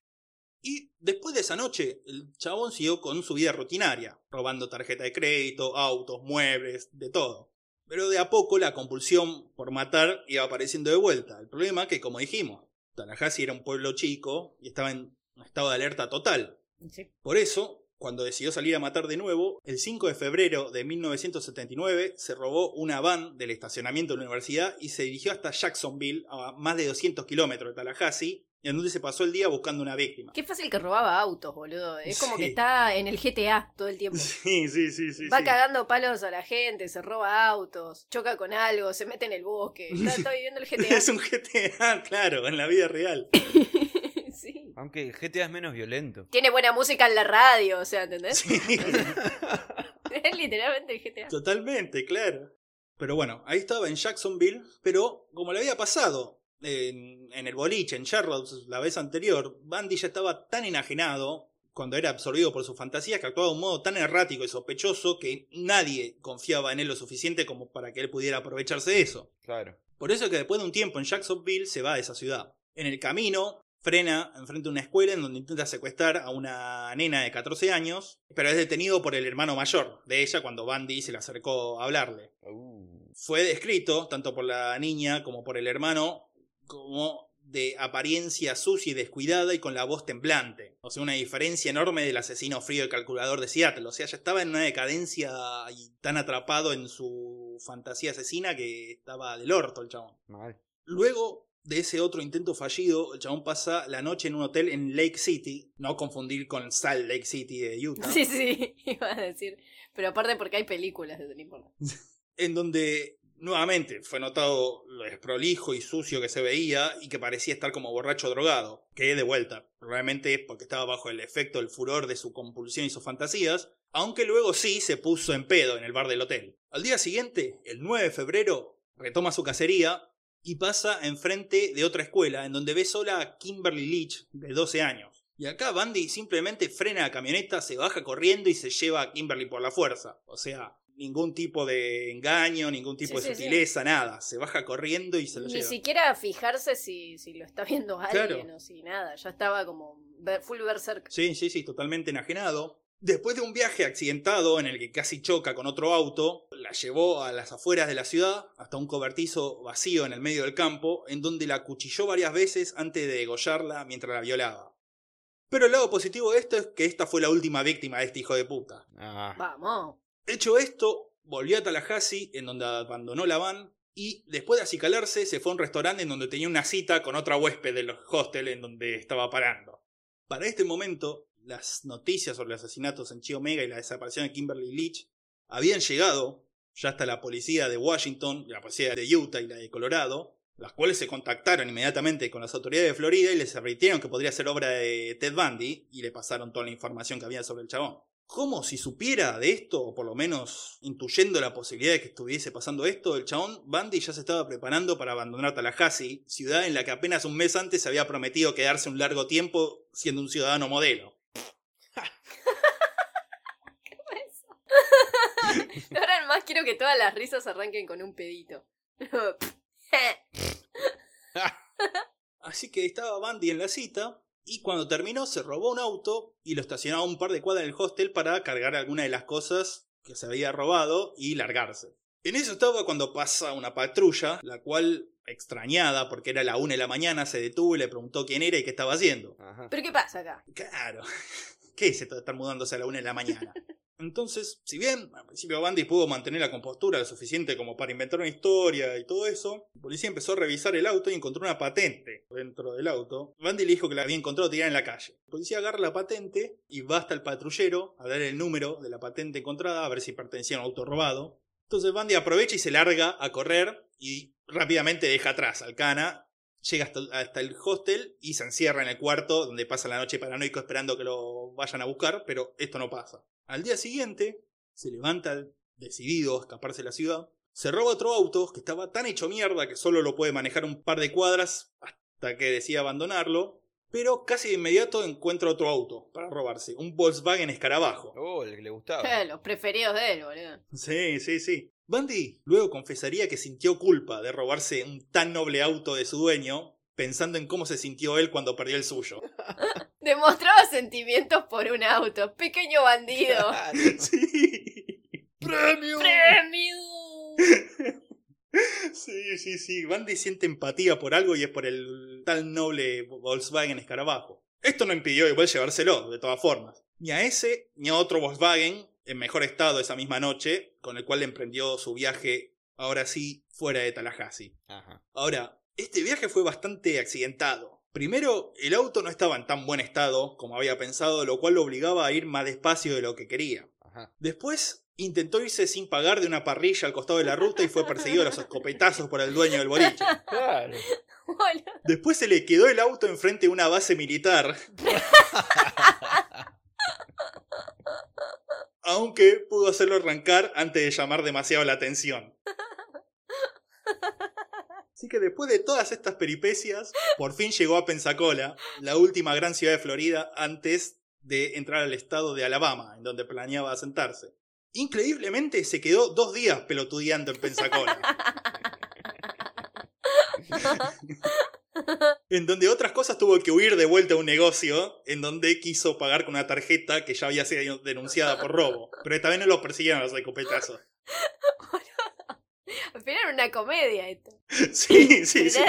Y después de esa noche, el chabón siguió con su vida rutinaria, robando tarjeta de crédito, autos, muebles, de todo. Pero de a poco la compulsión por matar iba apareciendo de vuelta. El problema es que, como dijimos, Tallahassee era un pueblo chico y estaba en estado de alerta total. Sí. Por eso, cuando decidió salir a matar de nuevo, el 5 de febrero de 1979 se robó una van del estacionamiento de la universidad y se dirigió hasta Jacksonville, a más de 200 kilómetros de Tallahassee, en donde se pasó el día buscando una víctima. Qué fácil que robaba autos, boludo. Es como que está en el GTA todo el tiempo. (laughs) Sí, sí, sí, sí. Va sí. cagando palos a la gente, se roba autos, choca con algo, se mete en el bosque. Está, (laughs) está viviendo el GTA. Es un GTA, (laughs) claro, en la vida real. Sí. Aunque el GTA es menos violento. Tiene buena música en la radio, o sea, ¿entendés? Sí, (laughs) Es literalmente el GTA. totalmente, claro. Pero bueno, ahí estaba en Jacksonville, pero como le había pasado en, en el boliche, en Charlotte, la vez anterior, Bandy ya estaba tan enajenado cuando era absorbido por sus fantasías que actuaba de un modo tan errático y sospechoso que nadie confiaba en él lo suficiente como para que él pudiera aprovecharse de eso. Claro. Por eso que después de un tiempo en Jacksonville se va de esa ciudad. En el camino frena enfrente de una escuela en donde intenta secuestrar a una nena de 14 años, pero es detenido por el hermano mayor de ella cuando Bandy se le acercó a hablarle. Uh. Fue descrito, tanto por la niña como por el hermano, como de apariencia sucia y descuidada y con la voz temblante. O sea, una diferencia enorme del asesino frío y calculador de Seattle. O sea, ya estaba en una decadencia y tan atrapado en su fantasía asesina que estaba del orto el chabón. Mal. Luego de ese otro intento fallido, el chabón pasa la noche en un hotel en Lake City, no confundir con Salt Lake City de Utah, (laughs) Sí, sí, (laughs) iba a decir. Pero aparte porque hay películas de no (laughs) en donde nuevamente fue notado lo desprolijo y sucio que se veía y que parecía estar como borracho drogado, que de vuelta, probablemente es porque estaba bajo el efecto del furor de su compulsión y sus fantasías, aunque luego sí se puso en pedo en el bar del hotel. Al día siguiente, el 9 de febrero, retoma su cacería y pasa enfrente de otra escuela en donde ve sola a Kimberly Leach de 12 años. Y acá Bandy simplemente frena la camioneta, se baja corriendo y se lleva a Kimberly por la fuerza. O sea, ningún tipo de engaño, ningún tipo Sí, de sí, sí. sutileza, nada. Se baja corriendo y se lo Ni lleva. siquiera fijarse si, si lo está viendo alguien Claro. o si nada. Ya estaba como full berserk. Sí, sí, sí, totalmente enajenado. Después de un viaje accidentado en el que casi choca con otro auto, la llevó a las afueras de la ciudad, hasta un cobertizo vacío en el medio del campo, en donde la acuchilló varias veces antes de degollarla mientras la violaba. Pero el lado positivo de esto es que esta fue la última víctima de este hijo de puta. Ah. Vamos. Hecho esto, volvió a Tallahassee, en donde abandonó la van, y después de acicalarse se fue a un restaurante en donde tenía una cita con otra huésped del hostel en donde estaba parando. Para este momento, las noticias sobre los asesinatos en Chi Omega y la desaparición de Kimberly Leach habían llegado ya hasta la policía de Washington, la policía de Utah y la de Colorado, las cuales se contactaron inmediatamente con las autoridades de Florida y les advirtieron que podría ser obra de Ted Bundy y le pasaron toda la información que había sobre el chabón. Como si supiera de esto, o por lo menos intuyendo la posibilidad de que estuviese pasando esto, el chabón Bundy ya se estaba preparando para abandonar Tallahassee, ciudad en la que apenas un mes antes se había prometido quedarse un largo tiempo siendo un ciudadano modelo. Ahora además quiero que todas las risas arranquen con un pedito. (laughs) Así que estaba Bundy en la cita y cuando terminó se robó un auto y lo estacionó a un par de cuadras del hostel para cargar alguna de las cosas que se había robado y largarse. En eso estaba cuando pasa una patrulla, la cual, extrañada porque era la una de la mañana, se detuvo y le preguntó quién era y qué estaba haciendo. Ajá. ¿Pero qué pasa acá? Claro. (laughs) ¿Qué es esto de estar mudándose a la una de la mañana? Entonces, si bien al principio Bandy pudo mantener la compostura lo suficiente como para inventar una historia y todo eso, la policía empezó a revisar el auto y encontró una patente dentro del auto. Bandy le dijo que la había encontrado tirada en la calle. La policía agarra la patente y va hasta el patrullero a dar el número de la patente encontrada a ver si pertenecía a un auto robado. Entonces Bandy aprovecha y se larga a correr y rápidamente deja atrás al cana. Llega hasta, hasta el hostel y se encierra en el cuarto donde pasa la noche paranoico esperando que lo vayan a buscar, pero esto no pasa. Al día siguiente se levanta decidido a escaparse de la ciudad. Se roba otro auto que estaba tan hecho mierda que solo lo puede manejar un par de cuadras hasta que decide abandonarlo. Pero casi de inmediato encuentra otro auto para robarse, un Volkswagen Escarabajo. Oh, el que le gustaba. Eh, Los preferidos de él, boludo. Sí, sí, sí. Bandy luego confesaría que sintió culpa de robarse un tan noble auto de su dueño, pensando en cómo se sintió él cuando perdió el suyo. (laughs) Demostraba sentimientos por un auto. Pequeño bandido. (laughs) Sí. ¡Premio! ¡Premio! (laughs) Sí, sí, sí. Bandy siente empatía por algo y es por el tan noble Volkswagen Escarabajo. Esto no impidió igual llevárselo, de todas formas. Ni a ese, ni a otro Volkswagen, en mejor estado esa misma noche, con el cual emprendió su viaje, ahora sí, fuera de Tallahassee. Ajá. Ahora, este viaje fue bastante accidentado. Primero, el auto no estaba en tan buen estado como había pensado, lo cual lo obligaba a ir más despacio de lo que quería. Ajá. Después, intentó irse sin pagar de una parrilla al costado de la ruta y fue perseguido a los escopetazos por el dueño del boliche. Claro. Después se le quedó el auto enfrente de una base militar. Aunque pudo hacerlo arrancar antes de llamar demasiado la atención. Así que después de todas estas peripecias, por fin llegó a Pensacola, la última gran ciudad de Florida antes de entrar al estado de Alabama, en donde planeaba asentarse. Increíblemente se quedó dos días pelotudeando en Pensacola. En donde otras cosas tuvo que huir de vuelta a un negocio, en donde quiso pagar con una tarjeta que ya había sido denunciada por robo. Pero vez no lo persiguieron los escopetazos. (laughs) Al final era una comedia esto. (laughs) Sí, sí, sí.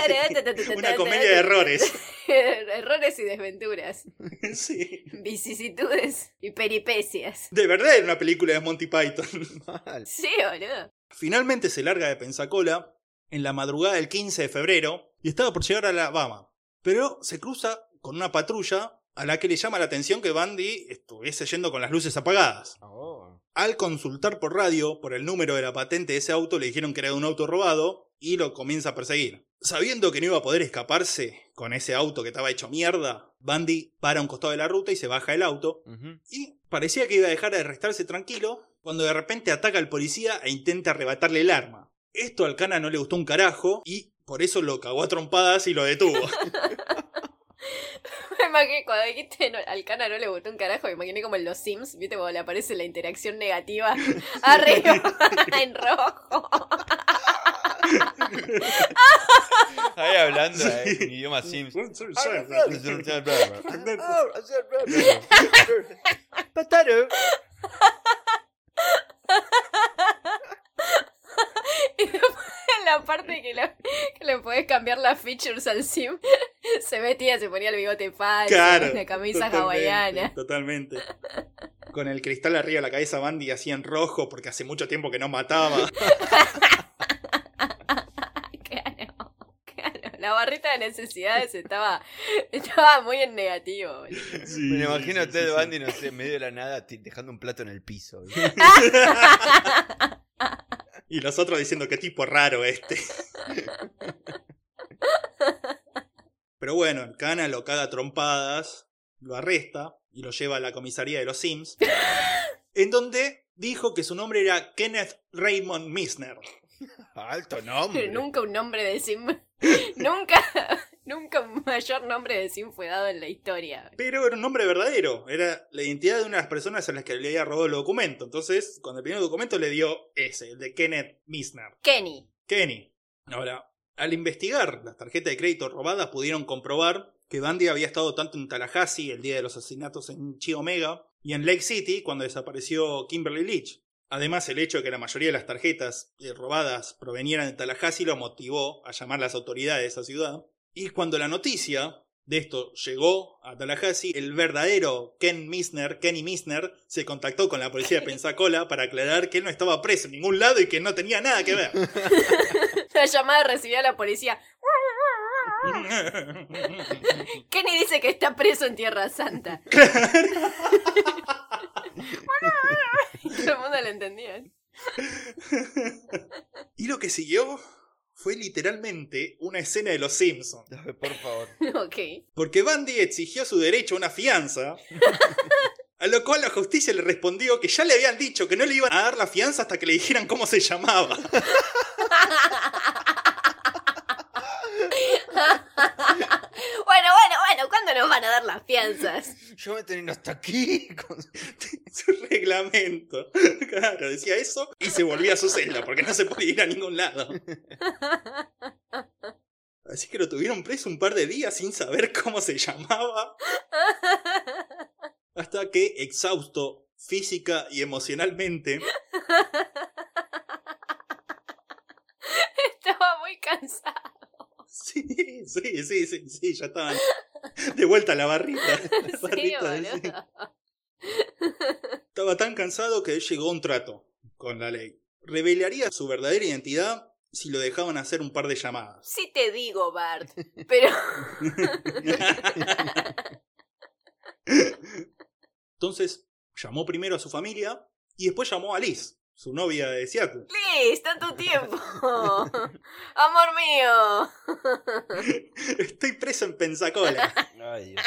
Una comedia de errores. Errores y desventuras. (laughs) Sí. Vicisitudes y peripecias. De verdad era una película de Monty Python. (laughs) Mal. Sí, boludo. Finalmente se larga de Pensacola en la madrugada del 15 de febrero y estaba por llegar a Alabama. Pero se cruza con una patrulla a la que le llama la atención que Bandy estuviese yendo con las luces apagadas. Oh. Al consultar por radio por el número de la patente de ese auto, le dijeron que era de un auto robado y lo comienza a perseguir. Sabiendo que no iba a poder escaparse con ese auto que estaba hecho mierda, Bandy para a un costado de la ruta y se baja del auto. Y parecía que iba a dejar de restarse tranquilo cuando de repente ataca al policía e intenta arrebatarle el arma. Esto al Cana no le gustó un carajo y por eso lo cagó a trompadas y lo detuvo. (laughs) (laughs) Me imaginé, cuando dijiste no, al cana no le gustó un carajo, me imaginé como en los Sims, ¿viste? Cuando le aparece la interacción negativa (laughs) (laughs) arriba en rojo. Ahí hablando Sí. en idioma Sims. Pataro. Y después en la parte que, lo- que le podés cambiar las features al sim, (laughs) se metía, se ponía el bigote falso, Claro. la camisa totalmente, hawaiana. Totalmente. (laughs) Con el cristal arriba de la cabeza Bandy así en rojo porque hace mucho tiempo que no mataba. (laughs) Claro, claro. La barrita de necesidades estaba, estaba muy en negativo. Sí, Me imagino a sí, Ted sí, Bundy, no sé, en medio de la nada, dejando un plato en el piso. Y los otros diciendo qué tipo raro este. (laughs) Pero bueno, el cana lo caga a trompadas, lo arresta y lo lleva a la comisaría de los Sims, (laughs) en donde dijo que su nombre era Kenneth Raymond Misner. (laughs) Alto nombre. Nunca un nombre de sim. Nunca, nunca un (laughs) mayor nombre de sim fue dado en la historia. Pero era un nombre verdadero, era la identidad de una de las personas a las que le había robado el documento. Entonces, cuando el primer documento le dio ese, el de Kenneth Misner. Kenny. Kenny. Ahora, al investigar las tarjetas de crédito robadas, pudieron comprobar que Bandy había estado tanto en Tallahassee el día de los asesinatos en Chi Omega y en Lake City cuando desapareció Kimberly Leach. Además, el hecho de que la mayoría de las tarjetas eh, robadas provenieran de Tallahassee lo motivó a llamar a las autoridades de esa ciudad. Y cuando la noticia de esto llegó a Tallahassee, el verdadero Ken Misner, Kenny Misner, se contactó con la policía de Pensacola para aclarar que él no estaba preso en ningún lado y que no tenía nada que ver. (laughs) La llamada recibida a la policía. (laughs) Kenny dice que está preso en Tierra Santa. (laughs) Todo el mundo lo entendía. y lo que siguió fue literalmente una escena de Los Simpsons. (laughs) Por favor. Ok. Porque Bandy exigió su derecho a una fianza. (laughs) A lo cual la justicia le respondió que ya le habían dicho que no le iban a dar la fianza hasta que le dijeran cómo se llamaba. (laughs) Bueno, bueno, bueno, ¿cuándo nos van a dar las fianzas? Yo me tenía hasta aquí. (laughs) con- su reglamento. Claro, decía eso y se volvía a su celda porque no se podía ir a ningún lado. Así que lo tuvieron preso un par de días sin saber cómo se llamaba. Hasta que, exhausto física y emocionalmente, Estaba muy cansado. sí, sí, sí, sí, sí, ya estaban (laughs) de vuelta a la barrita. (laughs) La sí. (laughs) Estaba tan cansado que llegó a un trato con la ley. Revelaría su verdadera identidad si lo dejaban hacer un par de llamadas. Sí te digo, Bart. Pero. Entonces llamó primero a su familia y después llamó a Liz, su novia de Seattle. Liz, tanto tiempo. (laughs) Amor mío. (laughs) Estoy preso en Pensacola. Ay, Dios.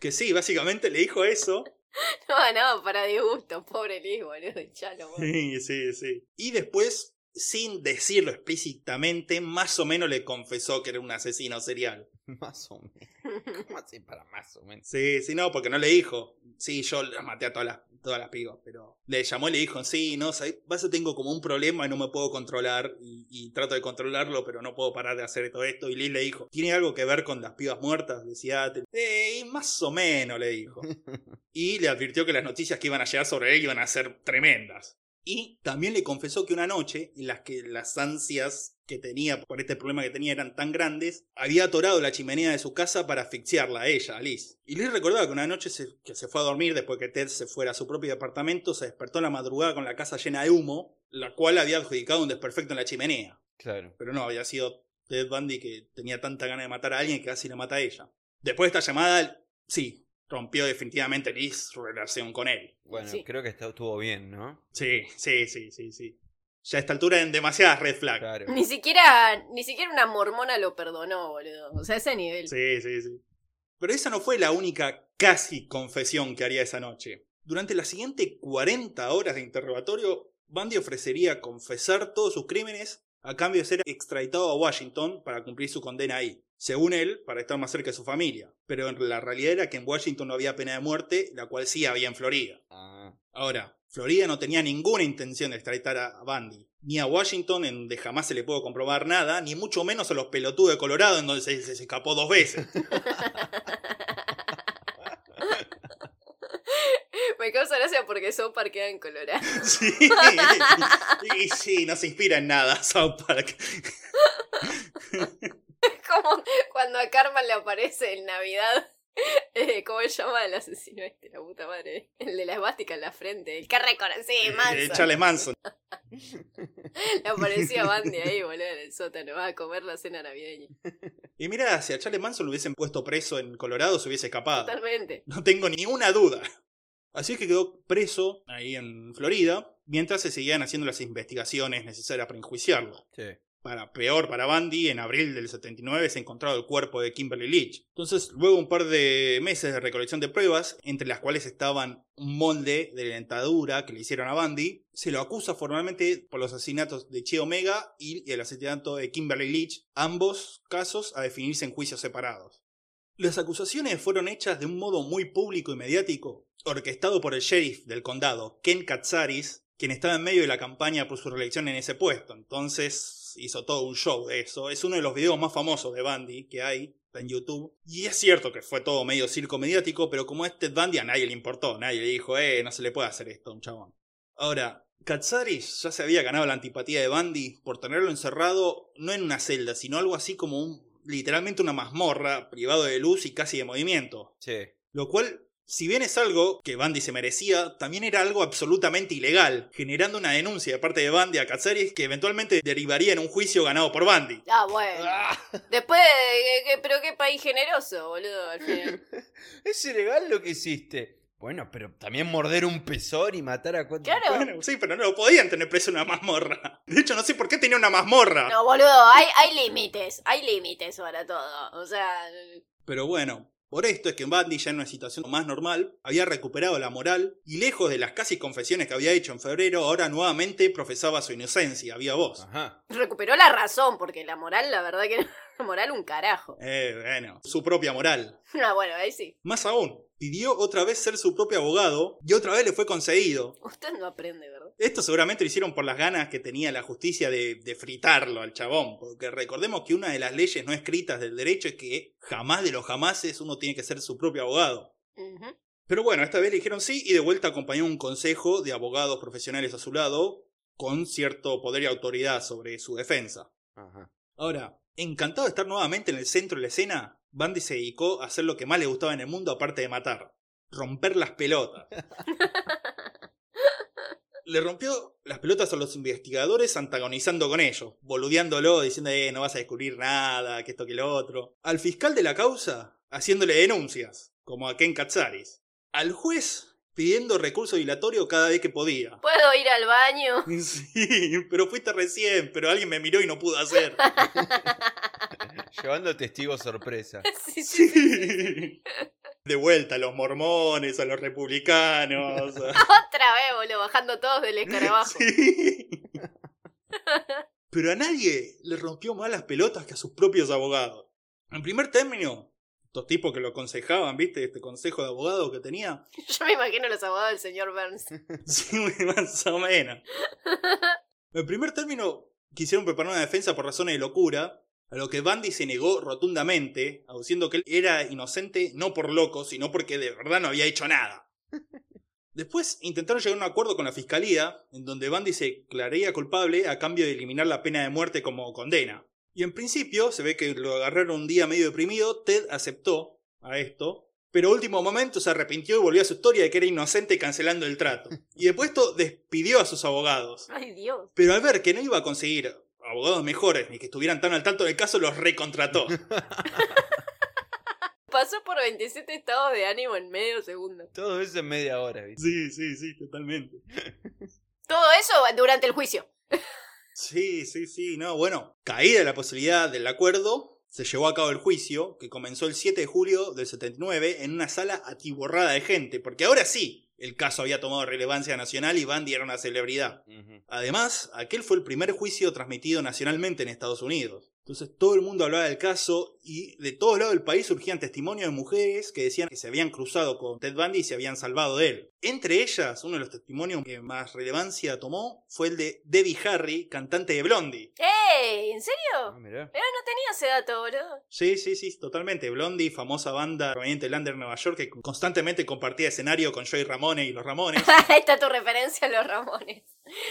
Que sí, básicamente le dijo eso. (laughs) No, no, para disgusto. Pobre Liz, boludo. Chalo, boludo. Sí, sí, sí. Y después, sin decirlo explícitamente, más o menos le confesó que era un asesino serial. (laughs) Más o menos. ¿Cómo así para más o menos? Sí, sí, no, porque no le dijo. Sí, yo las maté a todas las, todas las pibas, pero le llamó y le dijo, sí, no. Vas a tengo como un problema y no me puedo controlar y, y trato de controlarlo, pero no puedo parar de hacer todo esto. Y Liz le dijo, ¿tiene algo que ver con las pibas muertas de Seattle? Eh, más o menos, le dijo. (laughs) Y le advirtió que las noticias que iban a llegar sobre él iban a ser tremendas. Y también le confesó que una noche, en las que las ansias que tenía por este problema que tenía eran tan grandes, había atorado la chimenea de su casa para asfixiarla a ella, a Liz. Y Liz recordaba que una noche se- que se fue a dormir después que Ted se fuera a su propio departamento, se despertó en la madrugada con la casa llena de humo, la cual había adjudicado un desperfecto en la chimenea. Claro. Pero no, había sido Ted Bundy que tenía tanta gana de matar a alguien que casi la mata a ella. Después de esta llamada, sí, rompió definitivamente Liz su relación con él. Bueno, Sí. creo que estuvo bien, ¿no? Sí, sí, sí, sí, sí. Ya a esta altura en demasiadas red flags. Claro. Ni siquiera, ni siquiera una mormona lo perdonó, boludo. O sea, ese nivel. Sí, sí, sí. Pero esa no fue la única casi confesión que haría esa noche. Durante las siguientes 40 horas de interrogatorio, Bundy ofrecería confesar todos sus crímenes a cambio de ser extraditado a Washington para cumplir su condena ahí. Según él, para estar más cerca de su familia. Pero en la realidad era que en Washington no había pena de muerte, la cual sí había en Florida. Ah, Ahora, Florida no tenía ninguna intención de extraditar a Bundy, ni a Washington, en donde jamás se le pudo comprobar nada, ni mucho menos a los pelotudos de Colorado, en donde se, se escapó dos veces. (laughs) Me causa gracia porque South Park queda en Colorado. (laughs) Sí, y sí, no se inspira en nada South Park. (laughs) Como cuando a Carmen le aparece en Navidad. Eh, (laughs) ¿Cómo se llama el asesino este? La puta madre. El de la esvástica en la frente. El que reconocí, Eh, Manson. Charles Manson. (laughs) Le aparecía Bandy ahí, boludo, en el sótano. Va a comer la cena navideña. Y mira, si a Charles Manson lo hubiesen puesto preso en Colorado, se hubiese escapado. Totalmente. No tengo ninguna duda. Así que quedó preso ahí en Florida, mientras se seguían haciendo las investigaciones necesarias para enjuiciarlo. sí. Para peor para Bundy, en abril del 79 se encontraba el cuerpo de Kimberly Leach. Entonces, luego un par de meses de recolección de pruebas, entre las cuales estaban un molde de dentadura que le hicieron a Bundy, se lo acusa formalmente por los asesinatos de Che Omega y el asesinato de Kimberly Leach, ambos casos a definirse en juicios separados. Las acusaciones fueron hechas de un modo muy público y mediático, orquestado por el sheriff del condado, Ken Katsaris, quien estaba en medio de la campaña por su reelección en ese puesto. Entonces hizo todo un show de eso. Es uno de los videos más famosos de Bundy que hay en YouTube. Y es cierto que fue todo medio circo mediático, pero como es Ted Bundy a nadie le importó. Nadie le dijo, eh, no se le puede hacer esto a un chabón. Ahora, Katsaris ya se había ganado la antipatía de Bandy por tenerlo encerrado no en una celda, sino algo así como un literalmente una mazmorra, privado de luz y casi de movimiento. Sí. Lo cual, si bien es algo que Bandy se merecía, también era algo absolutamente ilegal, generando una denuncia de parte de Bandy a Katsaris que eventualmente derivaría en un juicio ganado por Bandy. Ah, bueno. Después, de- que- pero qué país generoso, boludo, al final. (laughs) Es ilegal lo que hiciste. Bueno, pero también morder un pezón y matar a cuatro. Claro. Bueno, sí, pero no lo podían tener preso en una mazmorra. De hecho, no sé por qué tenía una mazmorra. No, boludo, hay, hay límites, hay límites para todo. O sea, Pero bueno, por esto es que Bandy ya en una situación más normal había recuperado la moral y lejos de las casi confesiones que había hecho en febrero, ahora nuevamente profesaba su inocencia, había voz. Ajá. recuperó la razón, porque la moral, la verdad que no, (laughs) la moral un carajo. Eh, bueno, su propia moral. (laughs) Ah, bueno, ahí sí. Más aún, pidió otra vez ser su propio abogado y otra vez le fue concedido. Usted no aprende. Esto seguramente lo hicieron por las ganas que tenía la justicia de, de fritarlo al chabón, porque recordemos que una de las leyes no escritas del derecho es que jamás de los jamases uno tiene que ser su propio abogado. Pero bueno, esta vez le dijeron sí y de vuelta acompañó un consejo de abogados profesionales a su lado con cierto poder y autoridad sobre su defensa. Ajá. Ahora, encantado de estar nuevamente en el centro de la escena, Bandy se dedicó a hacer lo que más le gustaba en el mundo aparte de matar. Romper las pelotas. (laughs) Le rompió las pelotas a los investigadores antagonizando con ellos, boludeándolo, diciendo, eh, no vas a descubrir nada, que esto que lo otro. Al fiscal de la causa, haciéndole denuncias, como a Ken Katsaris. Al juez, pidiendo recurso dilatorio cada vez que podía. ¿Puedo ir al baño? (laughs) Sí, pero fuiste recién, pero alguien me miró y no pudo hacer. (laughs) (laughs) Llevando testigo sorpresa. (laughs) sí, sí. Sí. (laughs) De vuelta a los mormones, a los republicanos. Otra vez, boludo, bajando todos del escarabajo. Sí. Pero a nadie le rompió más las pelotas que a sus propios abogados. En primer término, estos tipos que lo aconsejaban, ¿viste? Este consejo de abogados que tenía. Yo me imagino los abogados del señor Burns. Sí, más o menos. En primer término, quisieron preparar una defensa por razones de locura, a lo que Bandy se negó rotundamente, aduciendo que él era inocente no por loco, sino porque de verdad no había hecho nada. (laughs) Después intentaron llegar a un acuerdo con la fiscalía, en donde Bandy se declararía culpable a cambio de eliminar la pena de muerte como condena. Y en principio, se ve que lo agarraron un día medio deprimido, Ted aceptó a esto, pero último momento se arrepintió y volvió a su historia de que era inocente cancelando el trato. (laughs) Y después esto despidió a sus abogados. Ay, Dios. Pero al ver que no iba a conseguir abogados mejores ni que estuvieran tan al tanto del caso, los recontrató. (laughs) Pasó por 27 estados de ánimo en medio segundo. Todo eso en media hora, ¿viste? Sí, sí, sí, totalmente. Todo eso durante el juicio. Sí, sí, sí, no, bueno, caída la posibilidad del acuerdo, se llevó a cabo el juicio, que comenzó el 7 de julio del 79 en una sala atiborrada de gente, porque ahora sí, el caso había tomado relevancia nacional y Bandy era una celebridad. Además, aquel fue el primer juicio transmitido nacionalmente en Estados Unidos. Entonces todo el mundo hablaba del caso y de todos lados del país surgían testimonios de mujeres que decían que se habían cruzado con Ted Bundy y se habían salvado de él. Entre ellas, uno de los testimonios que más relevancia tomó fue el de Debbie Harry, cantante de Blondie. ¡Ey! ¿En Ah, serio? mirá. Pero no tenía ese dato, boludo. Sí, sí, sí, totalmente. Blondie, famosa banda proveniente de Nueva York que constantemente compartía escenario con Joey Ramone y los Ramones. (laughs) Ahí está tu referencia a los Ramones.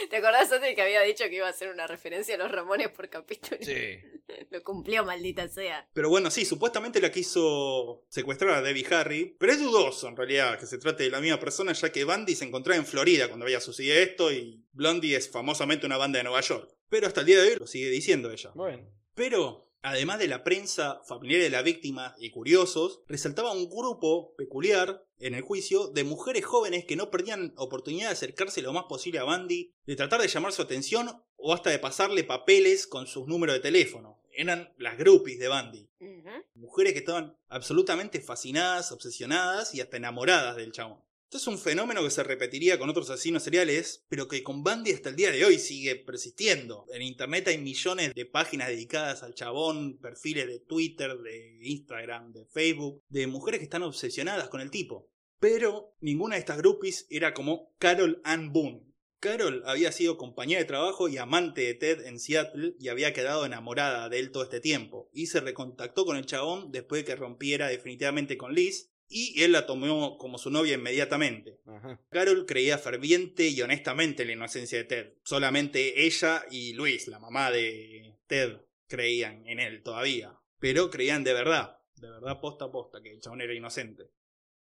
¿Te acordás antes que había dicho que iba a hacer una referencia a los Ramones por capítulo? Sí. (laughs) Lo cumplió, maldita sea. Pero bueno, sí, supuestamente la quiso secuestrar a Debbie Harry, pero es dudoso en realidad que se trate de la misma persona, ya que Bandy se encontraba en Florida cuando había sucedido esto y Blondie es famosamente una banda de Nueva York. Pero hasta el día de hoy lo sigue diciendo ella. Bueno. Pero, además de la prensa, familiares de la víctima y curiosos, resaltaba un grupo peculiar en el juicio de mujeres jóvenes que no perdían oportunidad de acercarse lo más posible a Bandy, de tratar de llamar su atención o hasta de pasarle papeles con sus números de teléfono. Eran las groupies de Bandy. Mujeres que estaban absolutamente fascinadas, obsesionadas y hasta enamoradas del chabón. Esto es un fenómeno que se repetiría con otros asesinos seriales, pero que con Bandy hasta el día de hoy sigue persistiendo. En internet hay millones de páginas dedicadas al chabón, perfiles de Twitter, de Instagram, de Facebook, de mujeres que están obsesionadas con el tipo. Pero ninguna de estas groupies era como Carol Ann Boone. Carol había sido compañera de trabajo y amante de Ted en Seattle y había quedado enamorada de él todo este tiempo. Y se recontactó con el chabón después de que rompiera definitivamente con Liz y él la tomó como su novia inmediatamente. Ajá. Carol creía ferviente y honestamente en la inocencia de Ted. Solamente ella y Luis, la mamá de Ted, creían en él todavía. Pero creían de verdad, de verdad posta a posta, que el chabón era inocente.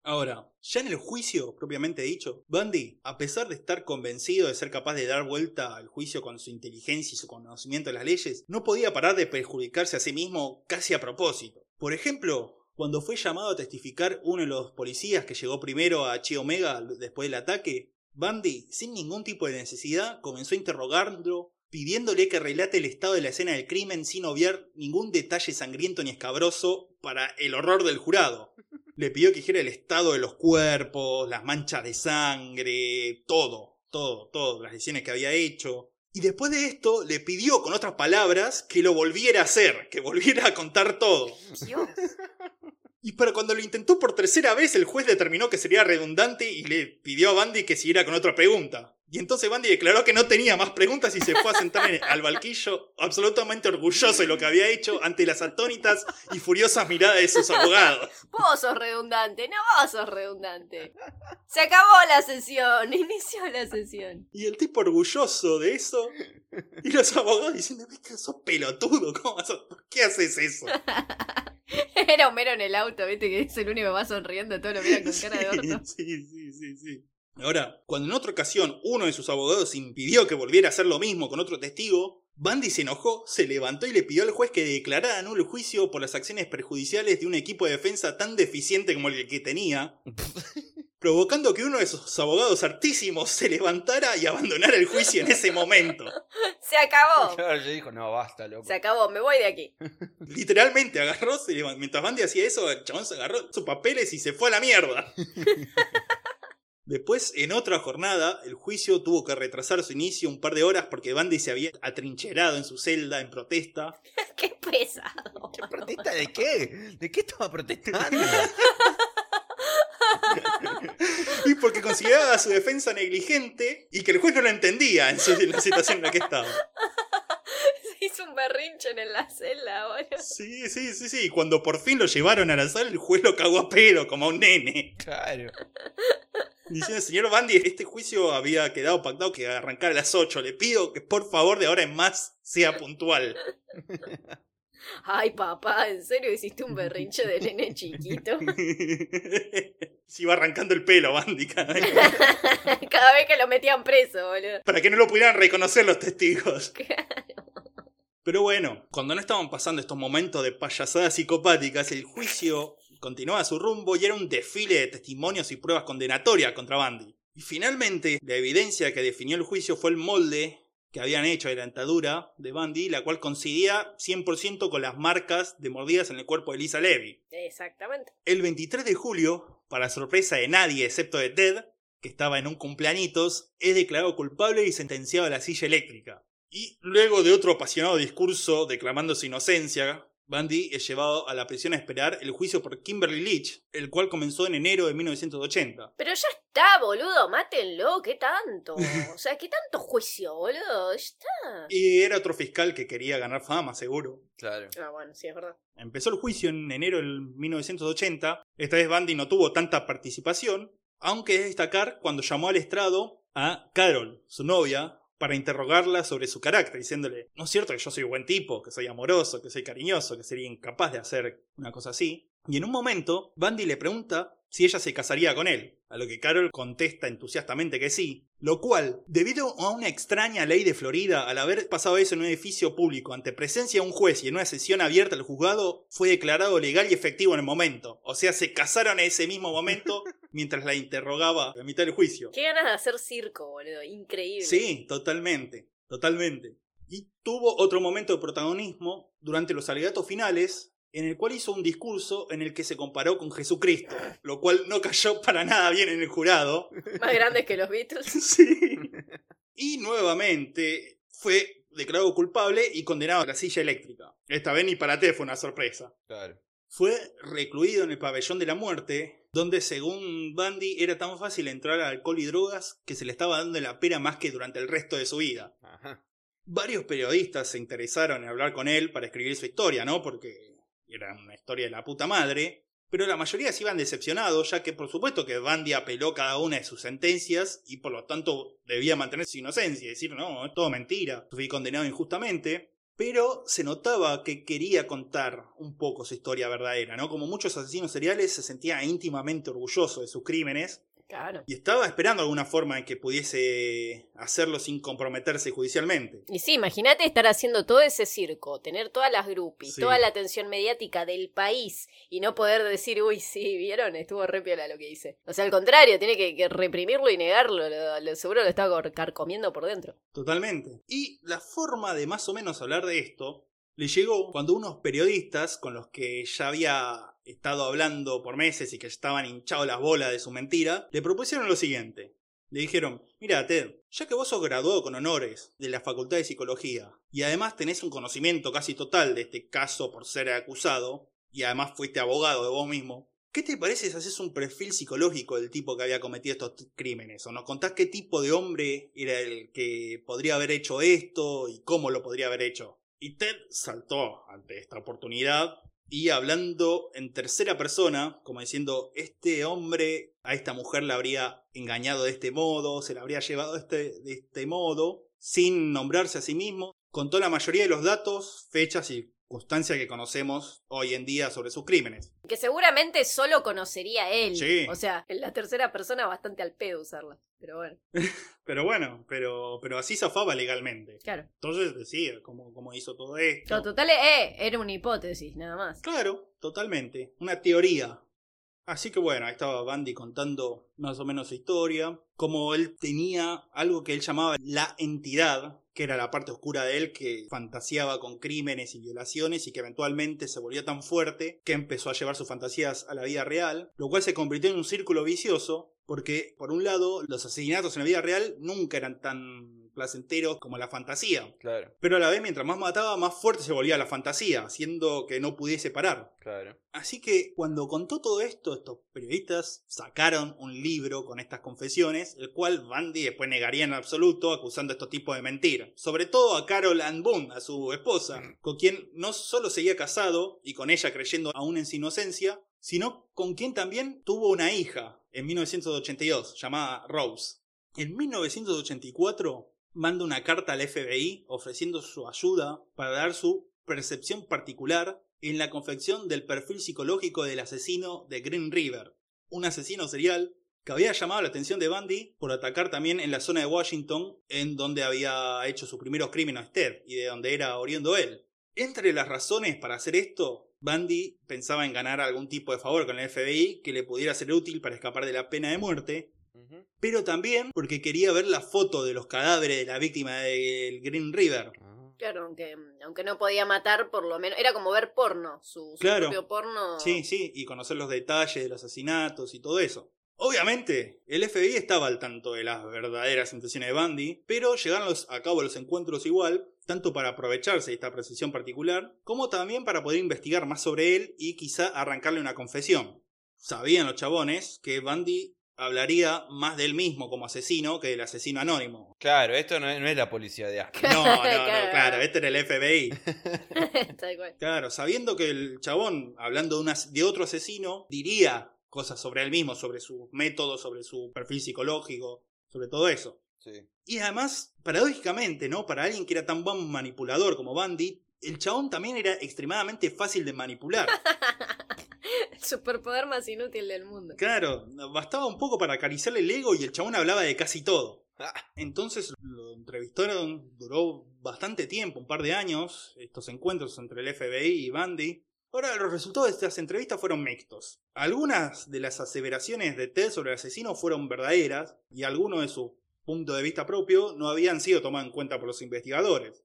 Ahora, ya en el juicio propiamente dicho, Bundy, a pesar de estar convencido de ser capaz de dar vuelta al juicio con su inteligencia y su conocimiento de las leyes, no podía parar de perjudicarse a sí mismo casi a propósito. Por ejemplo, cuando fue llamado a testificar uno de los policías que llegó primero a Chi Omega después del ataque, Bundy, sin ningún tipo de necesidad, comenzó a interrogarlo, pidiéndole que relate el estado de la escena del crimen sin obviar ningún detalle sangriento ni escabroso para el horror del jurado. (laughs) Le pidió que dijera el estado de los cuerpos, las manchas de sangre, todo, todo, todo, las lesiones que había hecho. Y después de esto le pidió, con otras palabras, que lo volviera a hacer, que volviera a contar todo. Dios. Y para cuando lo intentó por tercera vez, el juez determinó que sería redundante y le pidió a Bandy que siguiera con otra pregunta. Y entonces Bandy declaró que no tenía más preguntas y se fue a sentar en- al banquillo, absolutamente orgulloso de lo que había hecho ante las atónitas y furiosas miradas de sus abogados. Vos sos redundante, no vos sos redundante. Se acabó la sesión, (laughs) inició la sesión. Y el tipo orgulloso de eso. Y los abogados diciendo, "Ves que sos pelotudo, ¿cómo vas a- ¿por qué haces eso? (laughs) Era Homero en el auto, viste que es el único que va sonriendo, todo lo miran con (laughs) cara de orto. Sí, sí, sí, sí. Ahora, cuando en otra ocasión uno de sus abogados impidió que volviera a hacer lo mismo con otro testigo, Bandy se enojó, se levantó y le pidió al juez que declarara nulo el juicio por las acciones perjudiciales de un equipo de defensa tan deficiente como el que tenía, (laughs) provocando que uno de sus abogados artísimos se levantara y abandonara el juicio en ese momento. (laughs) Se acabó. (laughs) Claro, yo dijo, no, basta, loco. Se acabó, me voy de aquí. Literalmente agarró, se levantó. mientras Bandy hacía eso, el chabón se agarró sus papeles y se fue a la mierda. Después, en otra jornada, el juicio tuvo que retrasar su inicio un par de horas porque Bandy se había atrincherado en su celda en protesta. (laughs) Qué pesado. ¿Qué protesta de qué? ¿De qué estaba protestando? (laughs) Y porque consideraba su defensa negligente y que el juez no lo entendía en, su- en la situación en la que estaba. Hizo un berrinche en la celda, boludo. Sí, sí, sí, sí. Y cuando por fin lo llevaron a la sala, el juez lo cagó a pelo, como a un nene. claro. Diciendo, señor Bandy, este juicio había quedado pactado que arrancara a las 8. Le pido que por favor de ahora en más sea puntual. (laughs) Ay, papá, ¿en serio hiciste un berrinche de nene chiquito? (laughs) Se iba arrancando el pelo, Bandy, cada vez. (laughs) Cada vez que lo metían preso, boludo. para que no lo pudieran reconocer los testigos. Pero bueno, cuando no estaban pasando estos momentos de payasadas psicopáticas, el juicio continuaba su rumbo y era un desfile de testimonios y pruebas condenatorias contra Bandy. Y finalmente, la evidencia que definió el juicio fue el molde que habían hecho de la dentadura de Bandy, la cual coincidía 100% con las marcas de mordidas en el cuerpo de Lisa Levy. Exactamente. El 23 de julio, para sorpresa de nadie excepto de Ted, que estaba en un cumpleañitos, es declarado culpable y sentenciado a la silla eléctrica. Y luego de otro apasionado discurso declamando su inocencia, Bundy es llevado a la prisión a esperar el juicio por Kimberly Leach, el cual comenzó en enero de 1980. Pero ya está, boludo, mátenlo, ¿qué tanto? O sea, ¿qué tanto juicio, boludo? Ya está. Y era otro fiscal que quería ganar fama, seguro. Claro. Ah, bueno, sí, es verdad. Empezó el juicio en enero del 1980. Esta vez Bundy no tuvo tanta participación, aunque es destacar cuando llamó al estrado a Carol, su novia, para interrogarla sobre su carácter, diciéndole, no es cierto que yo soy buen tipo, que soy amoroso, que soy cariñoso, que sería incapaz de hacer una cosa así. Y en un momento, Bundy le pregunta si ella se casaría con él, a lo que Carol contesta entusiastamente que sí, lo cual, debido a una extraña ley de Florida, al haber pasado eso en un edificio público ante presencia de un juez y en una sesión abierta al juzgado, fue declarado legal y efectivo en el momento. O sea, se casaron en ese mismo momento (laughs) mientras la interrogaba a mitad del juicio. Qué ganas de hacer circo, boludo. Increíble. Sí, totalmente, totalmente. Y tuvo otro momento de protagonismo durante los alegatos finales, en el cual hizo un discurso en el que se comparó con Jesucristo, lo cual no cayó para nada bien en el jurado. Más grandes que los Beatles. (laughs) Sí. Y nuevamente fue declarado culpable y condenado a la silla eléctrica. Esta vez ni para ti fue una sorpresa. Claro. Fue recluido en el pabellón de la muerte, donde según Bundy era tan fácil entrar a alcohol y drogas que se le estaba dando la pena más que durante el resto de su vida. Ajá. Varios periodistas se interesaron en hablar con él para escribir su historia, ¿no? Porque era una historia de la puta madre. pero la mayoría se iban decepcionados, ya que por supuesto que Bandy apeló cada una de sus sentencias y por lo tanto debía mantener su inocencia y decir, no, es todo mentira, fui condenado injustamente. Pero se notaba que quería contar un poco su historia verdadera, ¿no? Como muchos asesinos seriales se sentía íntimamente orgulloso de sus crímenes Claro. y estaba esperando alguna forma en que pudiese hacerlo sin comprometerse judicialmente. Y sí, imagínate estar haciendo todo ese circo, tener todas las groupies, Sí. toda la atención mediática del país y no poder decir, uy, sí, vieron, estuvo re piola lo que hice. O sea, al contrario, tiene que, que reprimirlo y negarlo, lo, lo- seguro lo estaba carcomiendo por dentro. Totalmente. Y la forma de más o menos hablar de esto le llegó cuando unos periodistas con los que ya había estado hablando por meses y que estaban hinchados las bolas de su mentira, le propusieron lo siguiente. Le dijeron, mira Ted, ya que vos sos graduado con honores de la Facultad de Psicología y además tenés un conocimiento casi total de este caso por ser acusado y además fuiste abogado de vos mismo, ¿Qué te parece si haces un perfil psicológico del tipo que había cometido estos crímenes? ¿O nos contás qué tipo de hombre era el que podría haber hecho esto y cómo lo podría haber hecho? Y Ted saltó ante esta oportunidad y hablando en tercera persona, como diciendo, este hombre a esta mujer la habría engañado de este modo, se la habría llevado de este, de este modo, sin nombrarse a sí mismo, contó la mayoría de los datos, fechas y circunstancias que conocemos hoy en día sobre sus crímenes. Que seguramente solo conocería él. Sí. O sea, en la tercera persona bastante al pedo usarla. Pero bueno, (laughs) Pero bueno, pero, pero así zafaba legalmente. claro. Entonces decía cómo, cómo hizo todo esto. Total, eh, era una hipótesis, nada más. Claro, totalmente. Una teoría. Así que bueno, ahí estaba Bandy contando más o menos su historia. Como él tenía algo que él llamaba la entidad, que era la parte oscura de él que fantaseaba con crímenes y violaciones y que eventualmente se volvió tan fuerte que empezó a llevar sus fantasías a la vida real, lo cual se convirtió en un círculo vicioso porque, por un lado, los asesinatos en la vida real nunca eran tan placenteros como la fantasía. Claro, Pero a la vez, mientras más mataba, más fuerte se volvía la fantasía, haciendo que no pudiese parar. claro. Así que cuando contó todo esto, estos periodistas sacaron un libro con estas confesiones, el cual Bandy después negaría en absoluto, acusando a estos tipos de mentir. Sobre todo a Carol Ann Boone, a su esposa, con quien no solo seguía casado y con ella creyendo aún en su inocencia, sino con quien también tuvo una hija en 1982, llamada Rose. En 1984 manda una carta al FBI ofreciendo su ayuda para dar su percepción particular en la confección del perfil psicológico del asesino de Green River, un asesino serial que había llamado la atención de Bundy por atacar también en la zona de Washington, en donde había hecho sus primeros crímenes Ted y de donde era oriundo él. Entre las razones para hacer esto, Bundy pensaba en ganar algún tipo de favor con el FBI que le pudiera ser útil para escapar de la pena de muerte. Pero también porque quería ver la foto de los cadáveres de la víctima del Green River. Ah. Claro, aunque, aunque no podía matar, por lo menos. Era como ver porno, su, su Claro. propio porno. Sí, sí, y conocer los detalles de los asesinatos y todo eso. Obviamente, el FBI estaba al tanto de las verdaderas intenciones de Bundy, pero llegaron los- a cabo los encuentros igual, tanto para aprovecharse de esta precisión particular, como también para poder investigar más sobre él y quizá arrancarle una confesión. Sabían los chabones que Bundy hablaría más de él mismo como asesino que del asesino anónimo. Claro, esto no es, no es la policía de Aspen. No, (laughs) no, no, Claro. claro, este era el FBI. (laughs) Claro, sabiendo que el chabón, hablando de, una- de otro asesino, diría cosas sobre él mismo, sobre sus métodos, sobre su perfil psicológico, sobre todo eso. Sí. Y además, paradójicamente, ¿no? Para alguien que era tan buen manipulador como Bundy, el chabón también era extremadamente fácil de manipular. (laughs) (laughs) Superpoder más inútil del mundo. Claro, bastaba un poco para acariciarle el ego y el chabón hablaba de casi todo. Ah. Entonces lo entrevistaron, duró bastante tiempo, un par de años, estos encuentros entre el FBI y Bundy. Ahora, los resultados de estas entrevistas fueron mixtos. Algunas de las aseveraciones de Ted sobre el asesino fueron verdaderas y algunos de su punto de vista propio no habían sido tomados en cuenta por los investigadores.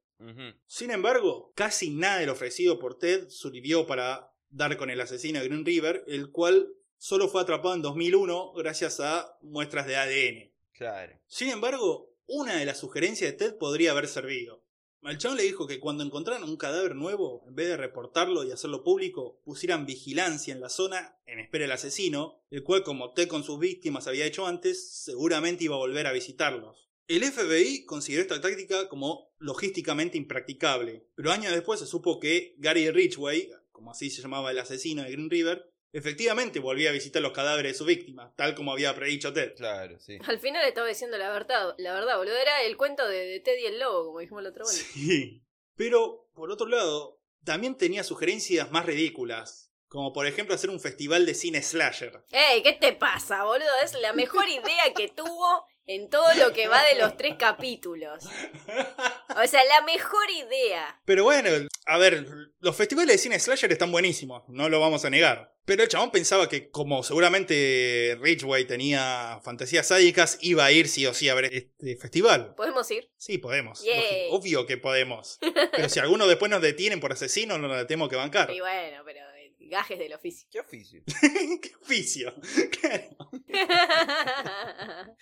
Sin embargo, casi nada de lo ofrecido por Ted sirvió para dar con el asesino de Green River, el cual solo fue atrapado en 2001 gracias a muestras de ADN. Claro. Sin embargo, una de las sugerencias de Ted podría haber servido. Al chabón le dijo que cuando encontraran un cadáver nuevo, en vez de reportarlo y hacerlo público, pusieran vigilancia en la zona en espera del asesino, el cual como Ted con sus víctimas había hecho antes, seguramente iba a volver a visitarlos. El FBI consideró esta táctica como logísticamente impracticable, pero años después se supo que Gary Ridgway, como así se llamaba el asesino de Green River, Efectivamente volvía a visitar los cadáveres de su víctima, tal como había predicho Ted. Claro, sí. (laughs) Al final estaba diciendo la verdad, la verdad, boludo. Era el cuento de, de Teddy el lobo, como dijimos la otra vez. Sí. Pero, por otro lado, también tenía sugerencias más ridículas. Como por ejemplo hacer un festival de cine slasher. ¡Ey! ¿Qué te pasa, boludo? Es la mejor idea que tuvo en todo lo que va de los tres capítulos. O sea, la mejor idea. Pero bueno, a ver, los festivales de cine slasher están buenísimos, no lo vamos a negar. Pero el chabón pensaba que como seguramente Ridgway tenía fantasías sádicas, iba a ir sí o sí a ver este festival. ¿Podemos ir? Sí, podemos. Yay. Obvio que podemos. Pero si alguno después nos detienen por asesino, no la tenemos que bancar. Y bueno, pero gajes del oficio. ¿Qué oficio? (laughs) ¡Qué oficio! Claro. (laughs)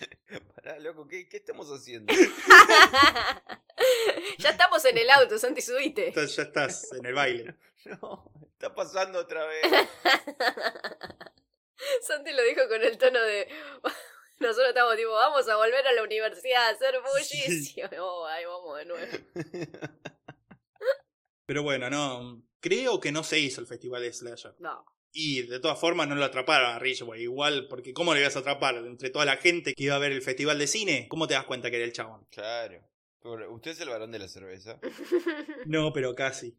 Pará, loco, ¿qué, qué estamos haciendo? (laughs) ya estamos en el auto, Santi, subite. Entonces ya estás en el baile. No, está pasando otra vez. Santi lo dijo con el tono de. Nosotros estamos tipo, vamos a volver a la universidad a hacer yo, oh, ahí vamos de nuevo. Pero bueno, no. Creo que no se hizo el festival de Slasher. No. Y de todas formas no lo atraparon a Ridgway. Igual, porque ¿cómo le ibas a atrapar? Entre toda la gente que iba a ver el festival de cine, ¿cómo te das cuenta que era el chabón? Claro. ¿Usted es el varón de la cerveza? (laughs) No, pero casi.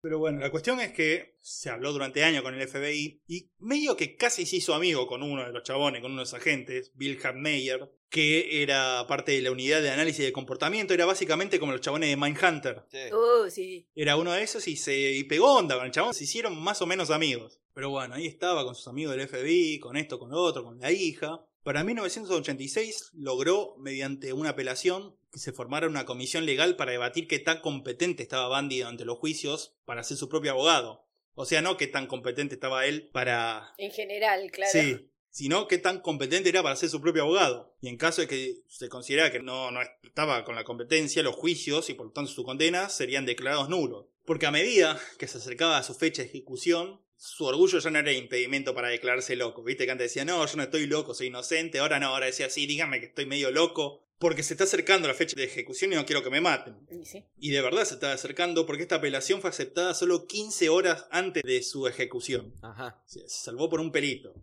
Pero bueno, la cuestión es que se habló durante años con el FBI y medio que casi se hizo amigo con uno de los chabones, con uno de los agentes, Bill Hartmeyer, que era parte de la unidad de análisis de comportamiento, era básicamente como los chabones de Mindhunter. Sí. Uh, sí. Era uno de esos y se y pegó onda con el chabón, se hicieron más o menos amigos. Pero bueno, ahí estaba con sus amigos del FBI, con esto, con lo otro, con la hija. Para 1986 logró, mediante una apelación, que se formara una comisión legal para debatir qué tan competente estaba Bundy ante los juicios para ser su propio abogado. O sea, no qué tan competente estaba él para... En general, claro. Sí, sino qué tan competente era para ser su propio abogado. Y en caso de que se considerara que no, no estaba con la competencia, los juicios y por lo tanto su condena serían declarados nulos. Porque a medida que se acercaba a su fecha de ejecución, su orgullo ya no era impedimento para declararse loco. Viste que antes decía, no, yo no estoy loco, soy inocente. Ahora no, ahora decía, sí, dígame que estoy medio loco. Porque se está acercando la fecha de ejecución y no quiero que me maten. Y sí. Y de verdad se estaba acercando porque esta apelación fue aceptada solo 15 horas antes de su ejecución. Ajá. Se salvó por un pelito.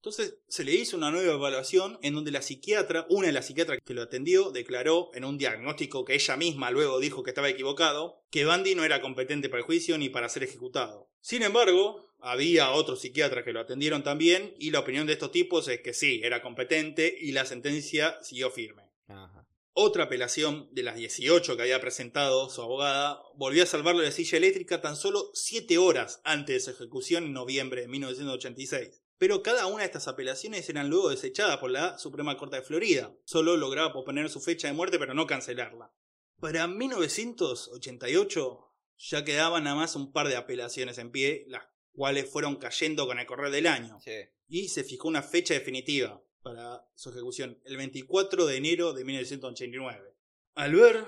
Entonces se le hizo una nueva evaluación en donde la psiquiatra, una de las psiquiatras que lo atendió, declaró en un diagnóstico que ella misma luego dijo que estaba equivocado, que Bundy no era competente para el juicio ni para ser ejecutado. Sin embargo, había otros psiquiatras que lo atendieron también y la opinión de estos tipos es que sí, era competente y la sentencia siguió firme. Ajá. Otra apelación de las 18 que había presentado su abogada volvió a salvarlo de la silla eléctrica tan solo 7 horas antes de su ejecución en noviembre de 1986. Pero cada una de estas apelaciones eran luego desechadas por la Suprema Corte de Florida. Solo lograba posponer su fecha de muerte pero no cancelarla. Para 1988 ya quedaban nada más un par de apelaciones en pie, las cuales fueron cayendo con el correr del año Sí. y se fijó una fecha definitiva para su ejecución, el 24 de enero de 1989. Al ver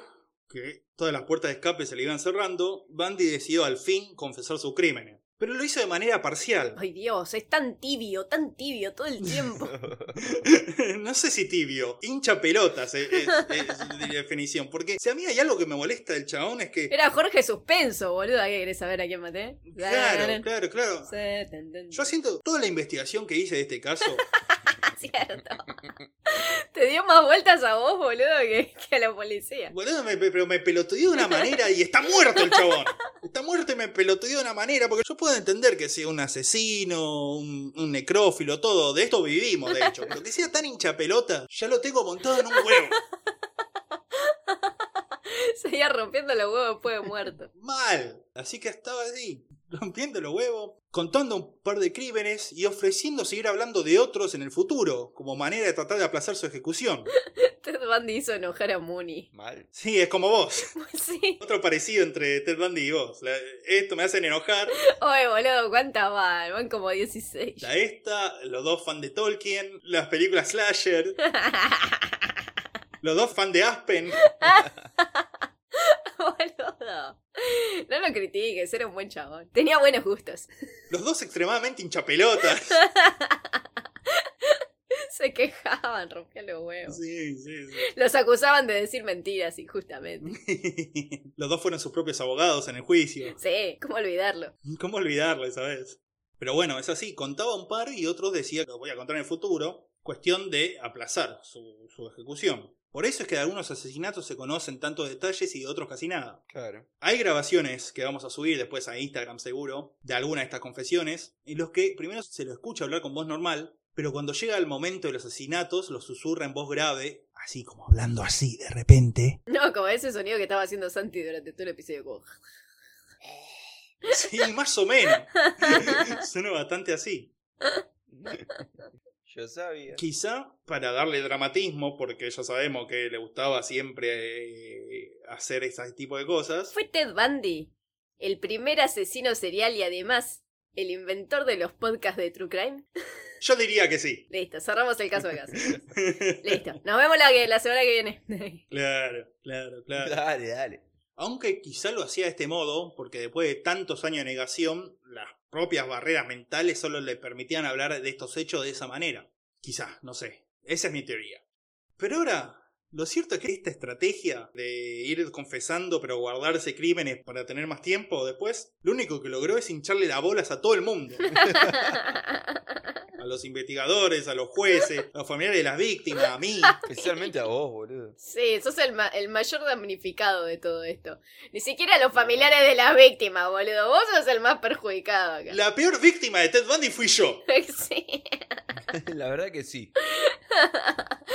que todas las puertas de escape se le iban cerrando, Bundy decidió al fin confesar sus crímenes. Pero lo hizo de manera parcial. Ay, Dios, es tan tibio, tan tibio todo el tiempo. (laughs) no sé si tibio, hincha pelotas es, es- es la definición. Porque si a mí hay algo que me molesta del chabón es que... Era Jorge Suspenso, boludo. ¿Qué querés saber a quién maté? Claro, claro, claro. Yo siento toda la investigación que hice de este caso. (laughs) (laughs) Cierto. Te dio más vueltas a vos, boludo, que, que a la policía. Boludo, me, pero me pelotudeó de una manera y está muerto el chabón. Está muerto y me pelotudeó de una manera. Porque yo puedo entender que sea un asesino, un, un necrófilo, todo. De esto vivimos, de hecho. Pero que sea tan hincha pelota, ya lo tengo montado en un huevo. (laughs) Seguía rompiendo los huevos después de muerto. Mal. Así que estaba ahí, rompiendo los huevos, contando un par de crímenes y ofreciendo seguir hablando de otros en el futuro, como manera de tratar de aplazar su ejecución. (laughs) Ted Bundy hizo enojar a Mooney. Mal. Sí, es como vos. (laughs) Sí. Otro parecido entre Ted Bundy y vos. La- esto me hacen enojar. (laughs) Oye, boludo, ¿cuántas van? Van como 16. La esta, los dos fan de Tolkien, las películas slasher, los dos fan de Aspen. Boludo. No lo critiques, era un buen chabón. Tenía buenos gustos. Los dos extremadamente hinchapelotas. (laughs) Se quejaban, rompían los huevos. Sí, sí, Los acusaban de decir mentiras, injustamente. (laughs) Los dos fueron sus propios abogados en el juicio. Sí, ¿cómo olvidarlo? ¿Cómo olvidarlo esa vez? Pero bueno, es así, contaba un par y otros decía que lo voy a contar en el futuro, cuestión de aplazar su, su ejecución. Por eso es que de algunos asesinatos se conocen tantos detalles y de otros casi nada. Claro. Hay grabaciones que vamos a subir después a Instagram seguro de alguna de estas confesiones, en los que primero se lo escucha hablar con voz normal, pero cuando llega el momento de los asesinatos lo susurra en voz grave, así como hablando así de repente. No, como ese sonido que estaba haciendo Santi durante todo el episodio. Como... Sí, más o menos. (laughs) Suena bastante así. (laughs) Yo sabía. Quizá para darle dramatismo, porque ya sabemos que le gustaba siempre eh, hacer ese tipo de cosas. Fue Ted Bundy, el primer asesino serial y además el inventor de los podcasts de True Crime. (laughs) Yo diría que sí. Listo, cerramos el caso de casa. (laughs) Listo, nos vemos la, la semana que viene. (laughs) Claro, claro, claro. Dale, dale. Aunque quizá lo hacía de este modo, porque después de tantos años de negación, las propias barreras mentales solo le permitían hablar de estos hechos de esa manera. Quizá, no sé. Esa es mi teoría. Pero ahora, lo cierto es que esta estrategia de ir confesando pero guardarse crímenes para tener más tiempo después, lo único que logró es hincharle las bolas a todo el mundo. (laughs) A los investigadores, a los jueces, a los familiares de las víctimas, a mí. Especialmente a vos, boludo. Sí, sos el, ma- el mayor damnificado de todo esto. Ni siquiera los familiares de la víctima, boludo. Vos sos el más perjudicado acá. La peor víctima de Ted Bundy fui yo. (laughs) Sí. (laughs) La verdad que sí.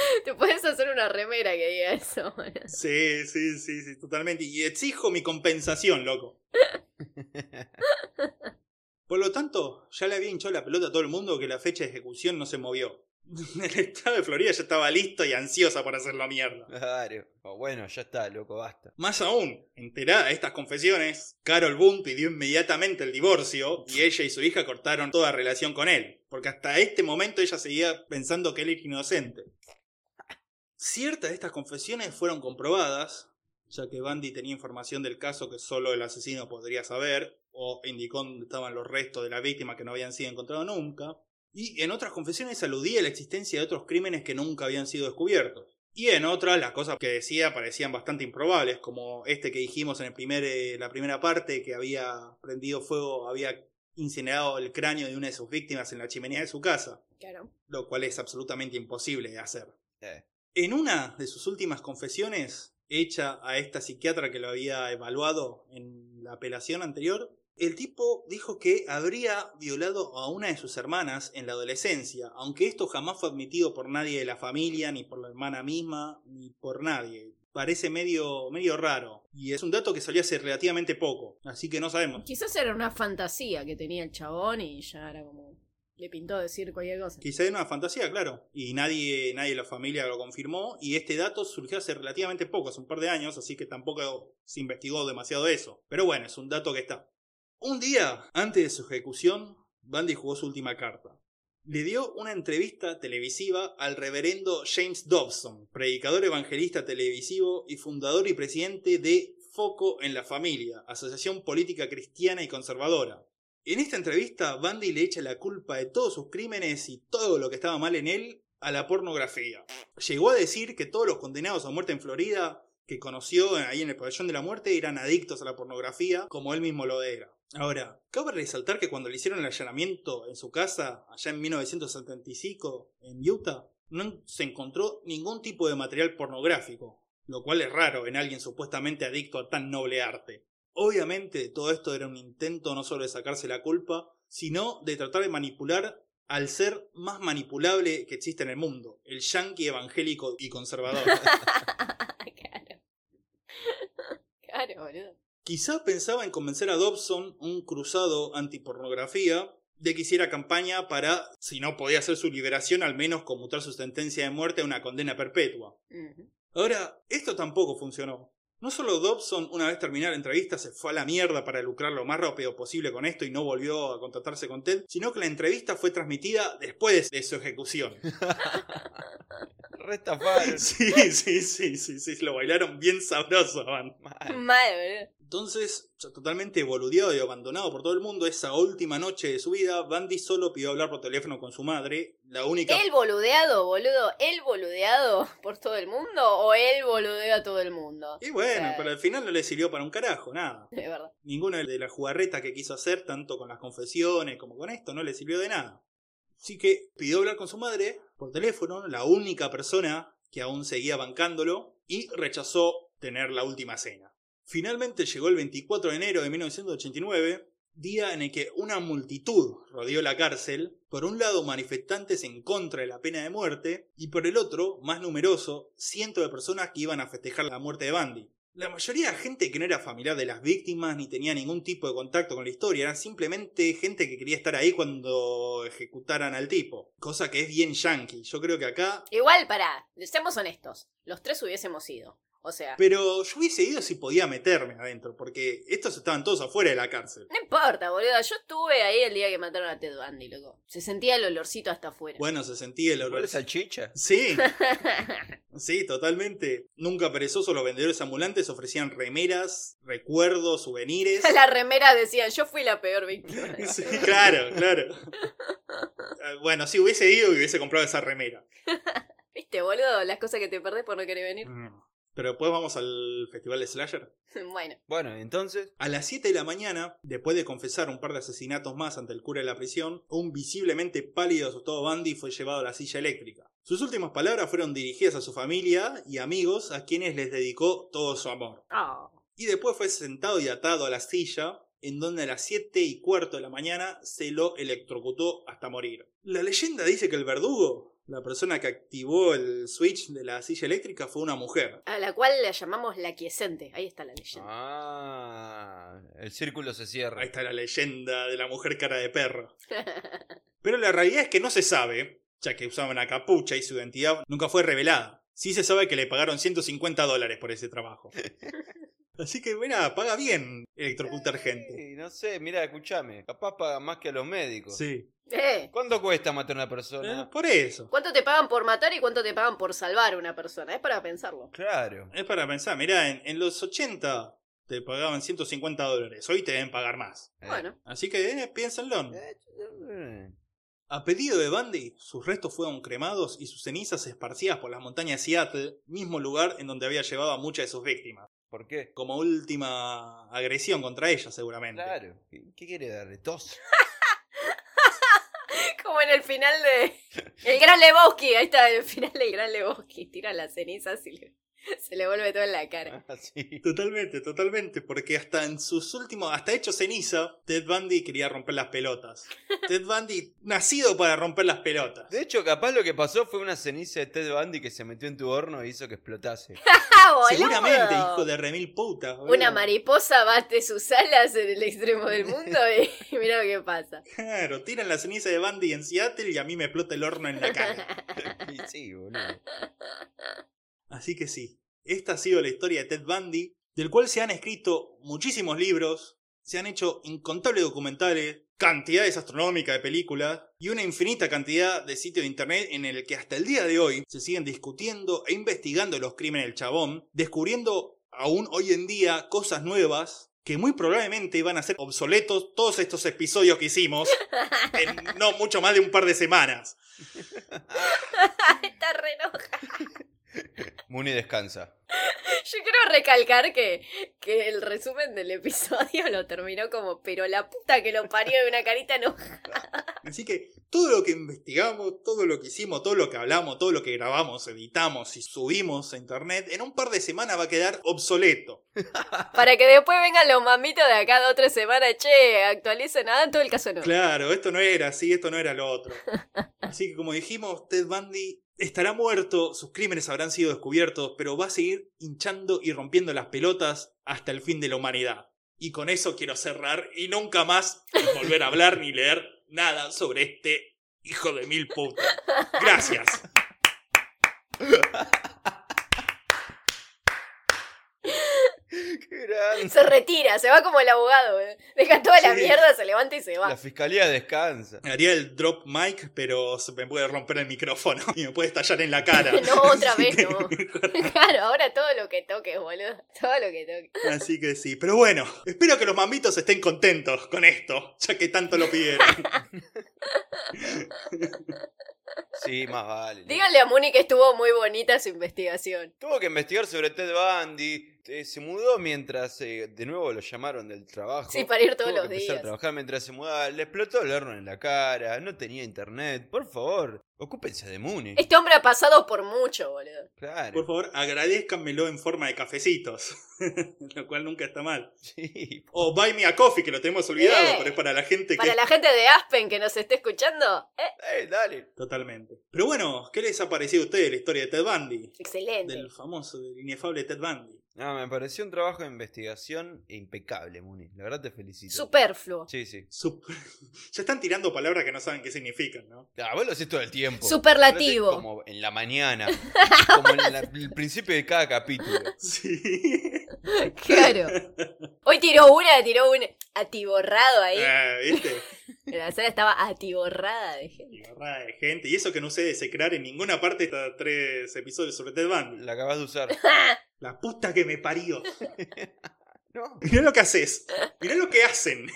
(laughs) Te puedes hacer una remera que diga eso. Sí, sí, sí, sí, totalmente. Y exijo mi compensación, loco. (laughs) Por lo tanto, ya le había hinchado la pelota a todo el mundo que la fecha de ejecución no se movió. (laughs) El estado de Florida ya estaba listo y ansiosa para hacerlo mierda. Claro. Oh, bueno, ya está, loco, basta. Más aún, enterada de estas confesiones, Carol Boone pidió inmediatamente el divorcio y ella y su hija cortaron toda relación con él, porque hasta este momento ella seguía pensando que él era inocente. Ciertas de estas confesiones fueron comprobadas, ya que Bundy tenía información del caso que solo el asesino podría saber, o indicó dónde estaban los restos de la víctima que no habían sido encontrados nunca, y en otras confesiones aludía a la existencia de otros crímenes que nunca habían sido descubiertos. Y en otras, las cosas que decía parecían bastante improbables, como este que dijimos en el primer, eh, la primera parte, que había prendido fuego, había incinerado el cráneo de una de sus víctimas en la chimenea de su casa, Claro. lo cual es absolutamente imposible de hacer. Eh. En una de sus últimas confesiones, hecha a esta psiquiatra que lo había evaluado en la apelación anterior, el tipo dijo que habría violado a una de sus hermanas en la adolescencia, aunque esto jamás fue admitido por nadie de la familia, ni por la hermana misma, ni por nadie. Parece medio, medio raro, y es un dato que salió hace relativamente poco, así que no sabemos. Quizás era una fantasía que tenía el chabón y ya era como. Le pintó decir cualquier cosa. Quizá era una fantasía, claro. Y nadie, nadie de la familia lo confirmó. Y este dato surgió hace relativamente poco, hace un par de años, así que tampoco se investigó demasiado eso. Pero bueno, es un dato que está. Un día antes de su ejecución, Bundy jugó su última carta. Le dio una entrevista televisiva al reverendo James Dobson, predicador evangelista televisivo y fundador y presidente de Foco en la Familia, asociación política cristiana y conservadora. En esta entrevista, Bundy le echa la culpa de todos sus crímenes y todo lo que estaba mal en él a la pornografía. Llegó a decir que todos los condenados a muerte en Florida que conoció ahí en el pabellón de la muerte eran adictos a la pornografía, como él mismo lo era. Ahora, cabe resaltar que cuando le hicieron el allanamiento en su casa, allá en 1975, en Utah, no se encontró ningún tipo de material pornográfico, lo cual es raro en alguien supuestamente adicto a tan noble arte. Obviamente todo esto era un intento no solo de sacarse la culpa, sino de tratar de manipular al ser más manipulable que existe en el mundo, el yankee evangélico y conservador. (laughs) claro. Claro, boludo. Quizá pensaba en convencer a Dobson, un cruzado antipornografía, de que hiciera campaña para, si no podía hacer su liberación, al menos conmutar su sentencia de muerte a una condena perpetua. Ahora, esto tampoco funcionó. No solo Dobson, una vez terminada la entrevista, se fue a la mierda para lucrar lo más rápido posible con esto y no volvió a contactarse con Ted, sino que la entrevista fue transmitida después de su ejecución. (laughs) Restafaron. (laughs) Sí, sí, sí, sí, sí, lo bailaron bien sabroso, man. Mal. Entonces, totalmente boludeado y abandonado por todo el mundo, esa última noche de su vida, Bandy solo pidió hablar por teléfono con su madre, la única... ¿El boludeado, boludo? ¿El boludeado por todo el mundo o él boludea a todo el mundo? Y bueno, O sea, pero al final no le sirvió para un carajo, nada. (laughs) De verdad. Ninguna de las jugarretas que quiso hacer, tanto con las confesiones como con esto, no le sirvió de nada. Así que pidió hablar con su madre por teléfono, la única persona que aún seguía bancándolo, y rechazó tener la última cena. Finalmente llegó el 24 de enero de 1989, día en el que una multitud rodeó la cárcel, por un lado manifestantes en contra de la pena de muerte, y por el otro, más numeroso, cientos de personas que iban a festejar la muerte de Bandy. La mayoría de gente que no era familiar de las víctimas ni tenía ningún tipo de contacto con la historia, era simplemente gente que quería estar ahí cuando ejecutaran al tipo. Cosa que es bien yankee. Yo creo que acá. Igual, pará, seamos honestos. Los tres hubiésemos ido. O sea, Pero yo hubiese ido si podía meterme adentro, porque estos estaban todos afuera de la cárcel. no importa, boludo. Yo estuve ahí el día que mataron a Ted Bundy, loco. Se sentía el olorcito hasta afuera. Bueno, se sentía el olor. ¿Huele salchicha? Sí, (laughs) sí, totalmente. Nunca perezosos los vendedores ambulantes ofrecían remeras, recuerdos, souvenirs. (laughs) La remera decía, yo fui la peor víctima. (laughs) Sí, claro, claro. Ah, Bueno, si hubiese ido y hubiese comprado esa remera. ¿Viste, boludo? Las cosas que te perdés por no querer venir. Pero después vamos al festival de Slasher. (laughs) bueno, Bueno, entonces. A las 7 de la mañana, después de confesar un par de asesinatos más ante el cura de la prisión, un visiblemente pálido y asustado Bandy fue llevado a la silla eléctrica. Sus últimas palabras fueron dirigidas a su familia y amigos a quienes les dedicó todo su amor. oh, Y después fue sentado y atado a la silla, en donde a las 7 y cuarto de la mañana se lo electrocutó hasta morir. La leyenda dice que el verdugo, la persona que activó el switch de la silla eléctrica, fue una mujer. a la cual la llamamos la quiescente. Ahí está la leyenda. Ah, el círculo se cierra. Ahí está la leyenda de la mujer cara de perro. (laughs) Pero la realidad es que no se sabe, ya que usaba una capucha y su identidad nunca fue revelada. Sí se sabe que le pagaron 150 dólares por ese trabajo. (laughs) Así que, mira, paga bien electrocutar gente. Sí, no sé, mira, escúchame. Capaz paga más que a los médicos. Sí. Eh, ¿Cuánto cuesta matar a una Eh, persona? por eso. ¿Cuánto te pagan por matar y cuánto te pagan por salvar a una persona? Es para pensarlo. Claro. Es para pensar, mirá, en, en los 80 te pagaban 150 dólares, hoy te deben pagar más. Eh, Bueno, Así que eh, piénsenlo. eh, eh. A pedido de Bundy, sus restos fueron cremados y sus cenizas esparcidas por las montañas de Seattle, mismo lugar en donde había llevado a muchas de sus víctimas. ¿Por qué? Como última agresión contra ella, seguramente. Claro. ¿Qué, qué quiere darle? ¿Tos? (laughs) como en el final de. El Gran Lebowski. Ahí está, el final del Gran Lebowski. Tira las cenizas y le- (laughs) se le vuelve todo en la cara. Ah, sí. Totalmente, totalmente, porque hasta en sus últimos, hasta hecho ceniza, Ted Bundy quería romper las pelotas. (laughs) Ted Bundy, nacido para romper las pelotas. De hecho, capaz lo que pasó fue una ceniza de Ted Bundy que se metió en tu horno e hizo que explotase. (laughs) Seguramente, hijo de remil puta. boludo. Una mariposa bate sus alas en el extremo del mundo y mira lo que pasa. Claro, tiran la ceniza de Bundy en Seattle y a mí me explota el horno en la cara. Y sí, boludo. Así que sí, esta ha sido la historia de Ted Bundy, del cual se han escrito muchísimos libros, se han hecho incontables documentales, cantidades astronómicas de películas y una infinita cantidad de sitios de internet en el que hasta el día de hoy se siguen discutiendo e investigando los crímenes del chabón, descubriendo aún hoy en día cosas nuevas que muy probablemente van a ser obsoletos todos estos episodios que hicimos en (laughs) no mucho más de un par de semanas. (laughs) Está re. Muni descansa. Yo quiero recalcar que, que el resumen del episodio lo terminó como, pero la puta que lo parió de una carita enojada. Así que todo lo que investigamos, todo lo que hicimos, todo lo que hablamos, todo lo que grabamos, editamos y subimos a internet, en un par de semanas va a quedar obsoleto. Para que después vengan los mamitos de acá dos o tres semanas, che, actualicen nada, en todo el caso no. Claro, esto no era así, esto no era lo otro. (laughs) Así que como dijimos, Ted Bundy estará muerto, sus crímenes habrán sido descubiertos, pero va a seguir hinchando y rompiendo las pelotas hasta el fin de la humanidad. Y con eso quiero cerrar y nunca más volver a hablar ni leer nada sobre este hijo de mil putas. Gracias. (laughs) (laughs) Qué grande. Se retira, se va como el abogado. eh. Deja toda la Sí. mierda, se levanta y se va. La fiscalía descansa. Haría el drop mic, pero se me puede romper el micrófono (laughs) y me puede estallar en la cara. (laughs) No, otra vez no. Claro, ahora todo lo que toques, boludo. Todo lo que toques. Así que sí, pero bueno, espero que los mamitos estén contentos con esto, ya que tanto lo pidieron. Sí, más vale. Díganle a Muni que estuvo muy bonita su investigación. Tuvo que investigar sobre Ted Bundy. Eh, se mudó mientras eh, de nuevo lo llamaron del trabajo. Sí, para ir todos Tuvo los que empezar días. a trabajar mientras se mudaba. Le explotó el horno en la cara. No tenía internet. Por favor, ocúpense de Mooney. Este hombre ha pasado por mucho, boludo. Claro. Por favor, agradezcanmelo en forma de cafecitos, (laughs) lo cual nunca está mal. (laughs) Sí. O Buy Me a Coffee, que lo tenemos olvidado, Eh, pero es para la gente que... Para la gente de Aspen que nos esté escuchando, eh, Eh, dale. Totalmente. Pero bueno, ¿qué les ha parecido a ustedes la historia de Ted Bundy? excelente. Del famoso, del inefable Ted Bundy. No, me pareció un trabajo de investigación impecable, Mooney. La verdad te felicito. Superfluo. Sí, sí. Sup- (laughs) ya están tirando palabras que no saben qué significan, ¿no? Ah, vos lo haces todo el tiempo. Superlativo. Como en la mañana. (laughs) como en la- el principio de cada capítulo. (laughs) Sí. Claro. Hoy tiró una, tiró una. Atiborrado ahí. Ah, ¿Viste? (laughs) La sala estaba atiborrada de gente. Y agarrada de gente. Y eso que no sé desecrar en ninguna parte de estos tres episodios sobre Ted Bundy. La acabas de usar. (laughs) La puta que me parió. (laughs) No. Mirá lo que haces. Mirá lo que hacen.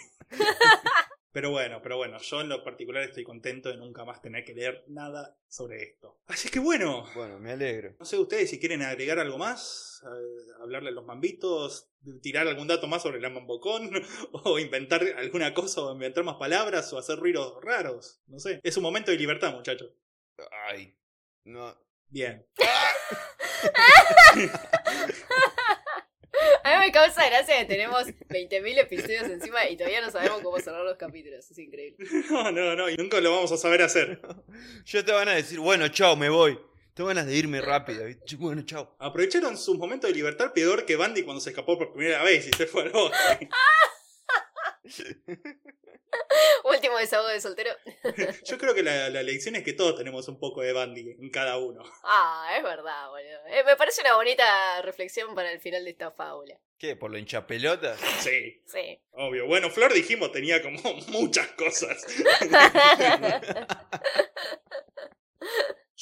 Pero bueno, pero bueno, yo en lo particular estoy contento de nunca más tener que leer nada sobre esto. Así que bueno, Bueno, me alegro. no sé ustedes si quieren agregar algo más, eh, hablarle a los mambitos, tirar algún dato más sobre la mambocón, (laughs) o inventar alguna cosa, o inventar más palabras, o hacer ruidos raros. No sé. Es un momento de libertad, muchachos. Ay. No. Bien. (laughs) A mí me causa gracia que tenemos 20.000 episodios encima y todavía no sabemos cómo cerrar los capítulos. Es increíble. (laughs) No, no, no, y nunca lo vamos a saber hacer. Ya te van a decir, bueno, chao, me voy. Tengo ganas de irme rápido. Bueno, chao. Aprovecharon sus momentos de libertad peor que Bandy cuando se escapó por primera vez y se fue al bosque. (laughs) (laughs) Último desahogo de soltero. (laughs) Yo creo que la, la lección es que todos tenemos un poco de Bandy en cada uno. (laughs) Ah, es verdad, boludo. Eh, me parece una bonita reflexión para el final de esta fábula. ¿Qué? ¿Por la hinchapelota? Sí, Sí. obvio. Bueno, Flor dijimos tenía como muchas cosas.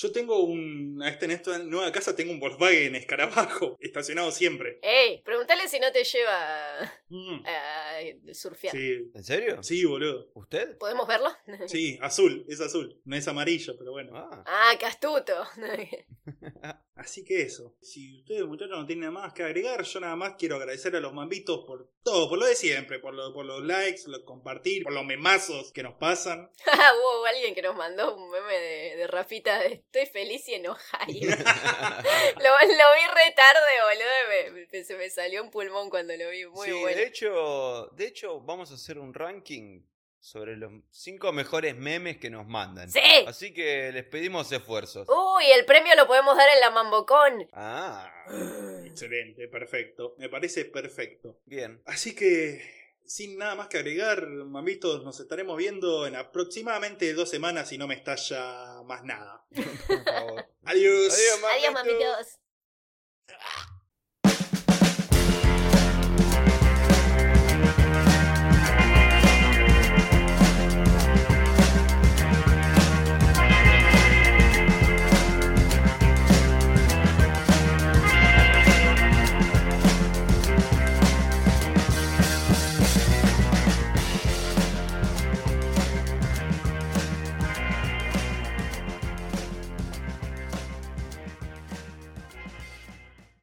Yo tengo un. Este, en esta nueva casa tengo un Volkswagen escarabajo, (laughs) estacionado siempre. Ey, pregúntale si no te lleva a, Mm, a surfear. Sí, ¿En serio? sí, boludo. ¿Usted? ¿Podemos verlo? (laughs) Sí, azul, es azul. No es amarillo, pero bueno. Ah. Ah, qué astuto. (laughs) Así que eso. Si ustedes, muchachos, no tienen nada más que agregar, yo nada más quiero agradecer a los mambitos por todo, por lo de siempre, por, lo, por los likes, lo compartir, por los memazos que nos pasan. Ah, Hubo alguien que nos mandó un meme de, de Rafita de estoy feliz y enojado. (laughs) (laughs) lo, lo vi re tarde, boludo. me- se me salió un pulmón cuando lo vi. Muy sí, bueno. de hecho, de hecho, vamos a hacer un ranking sobre los cinco mejores memes que nos mandan. ¡Sí! Así que les pedimos esfuerzos. Uy, el premio lo podemos dar en la Mambocón. Ah, Excelente, perfecto. Me parece perfecto. bien. Así que, sin nada más que agregar, mamitos, nos estaremos viendo en aproximadamente dos semanas si no me estalla más nada. (laughs) Por favor. Adiós. Adiós, Adiós, mamitos. mamitos.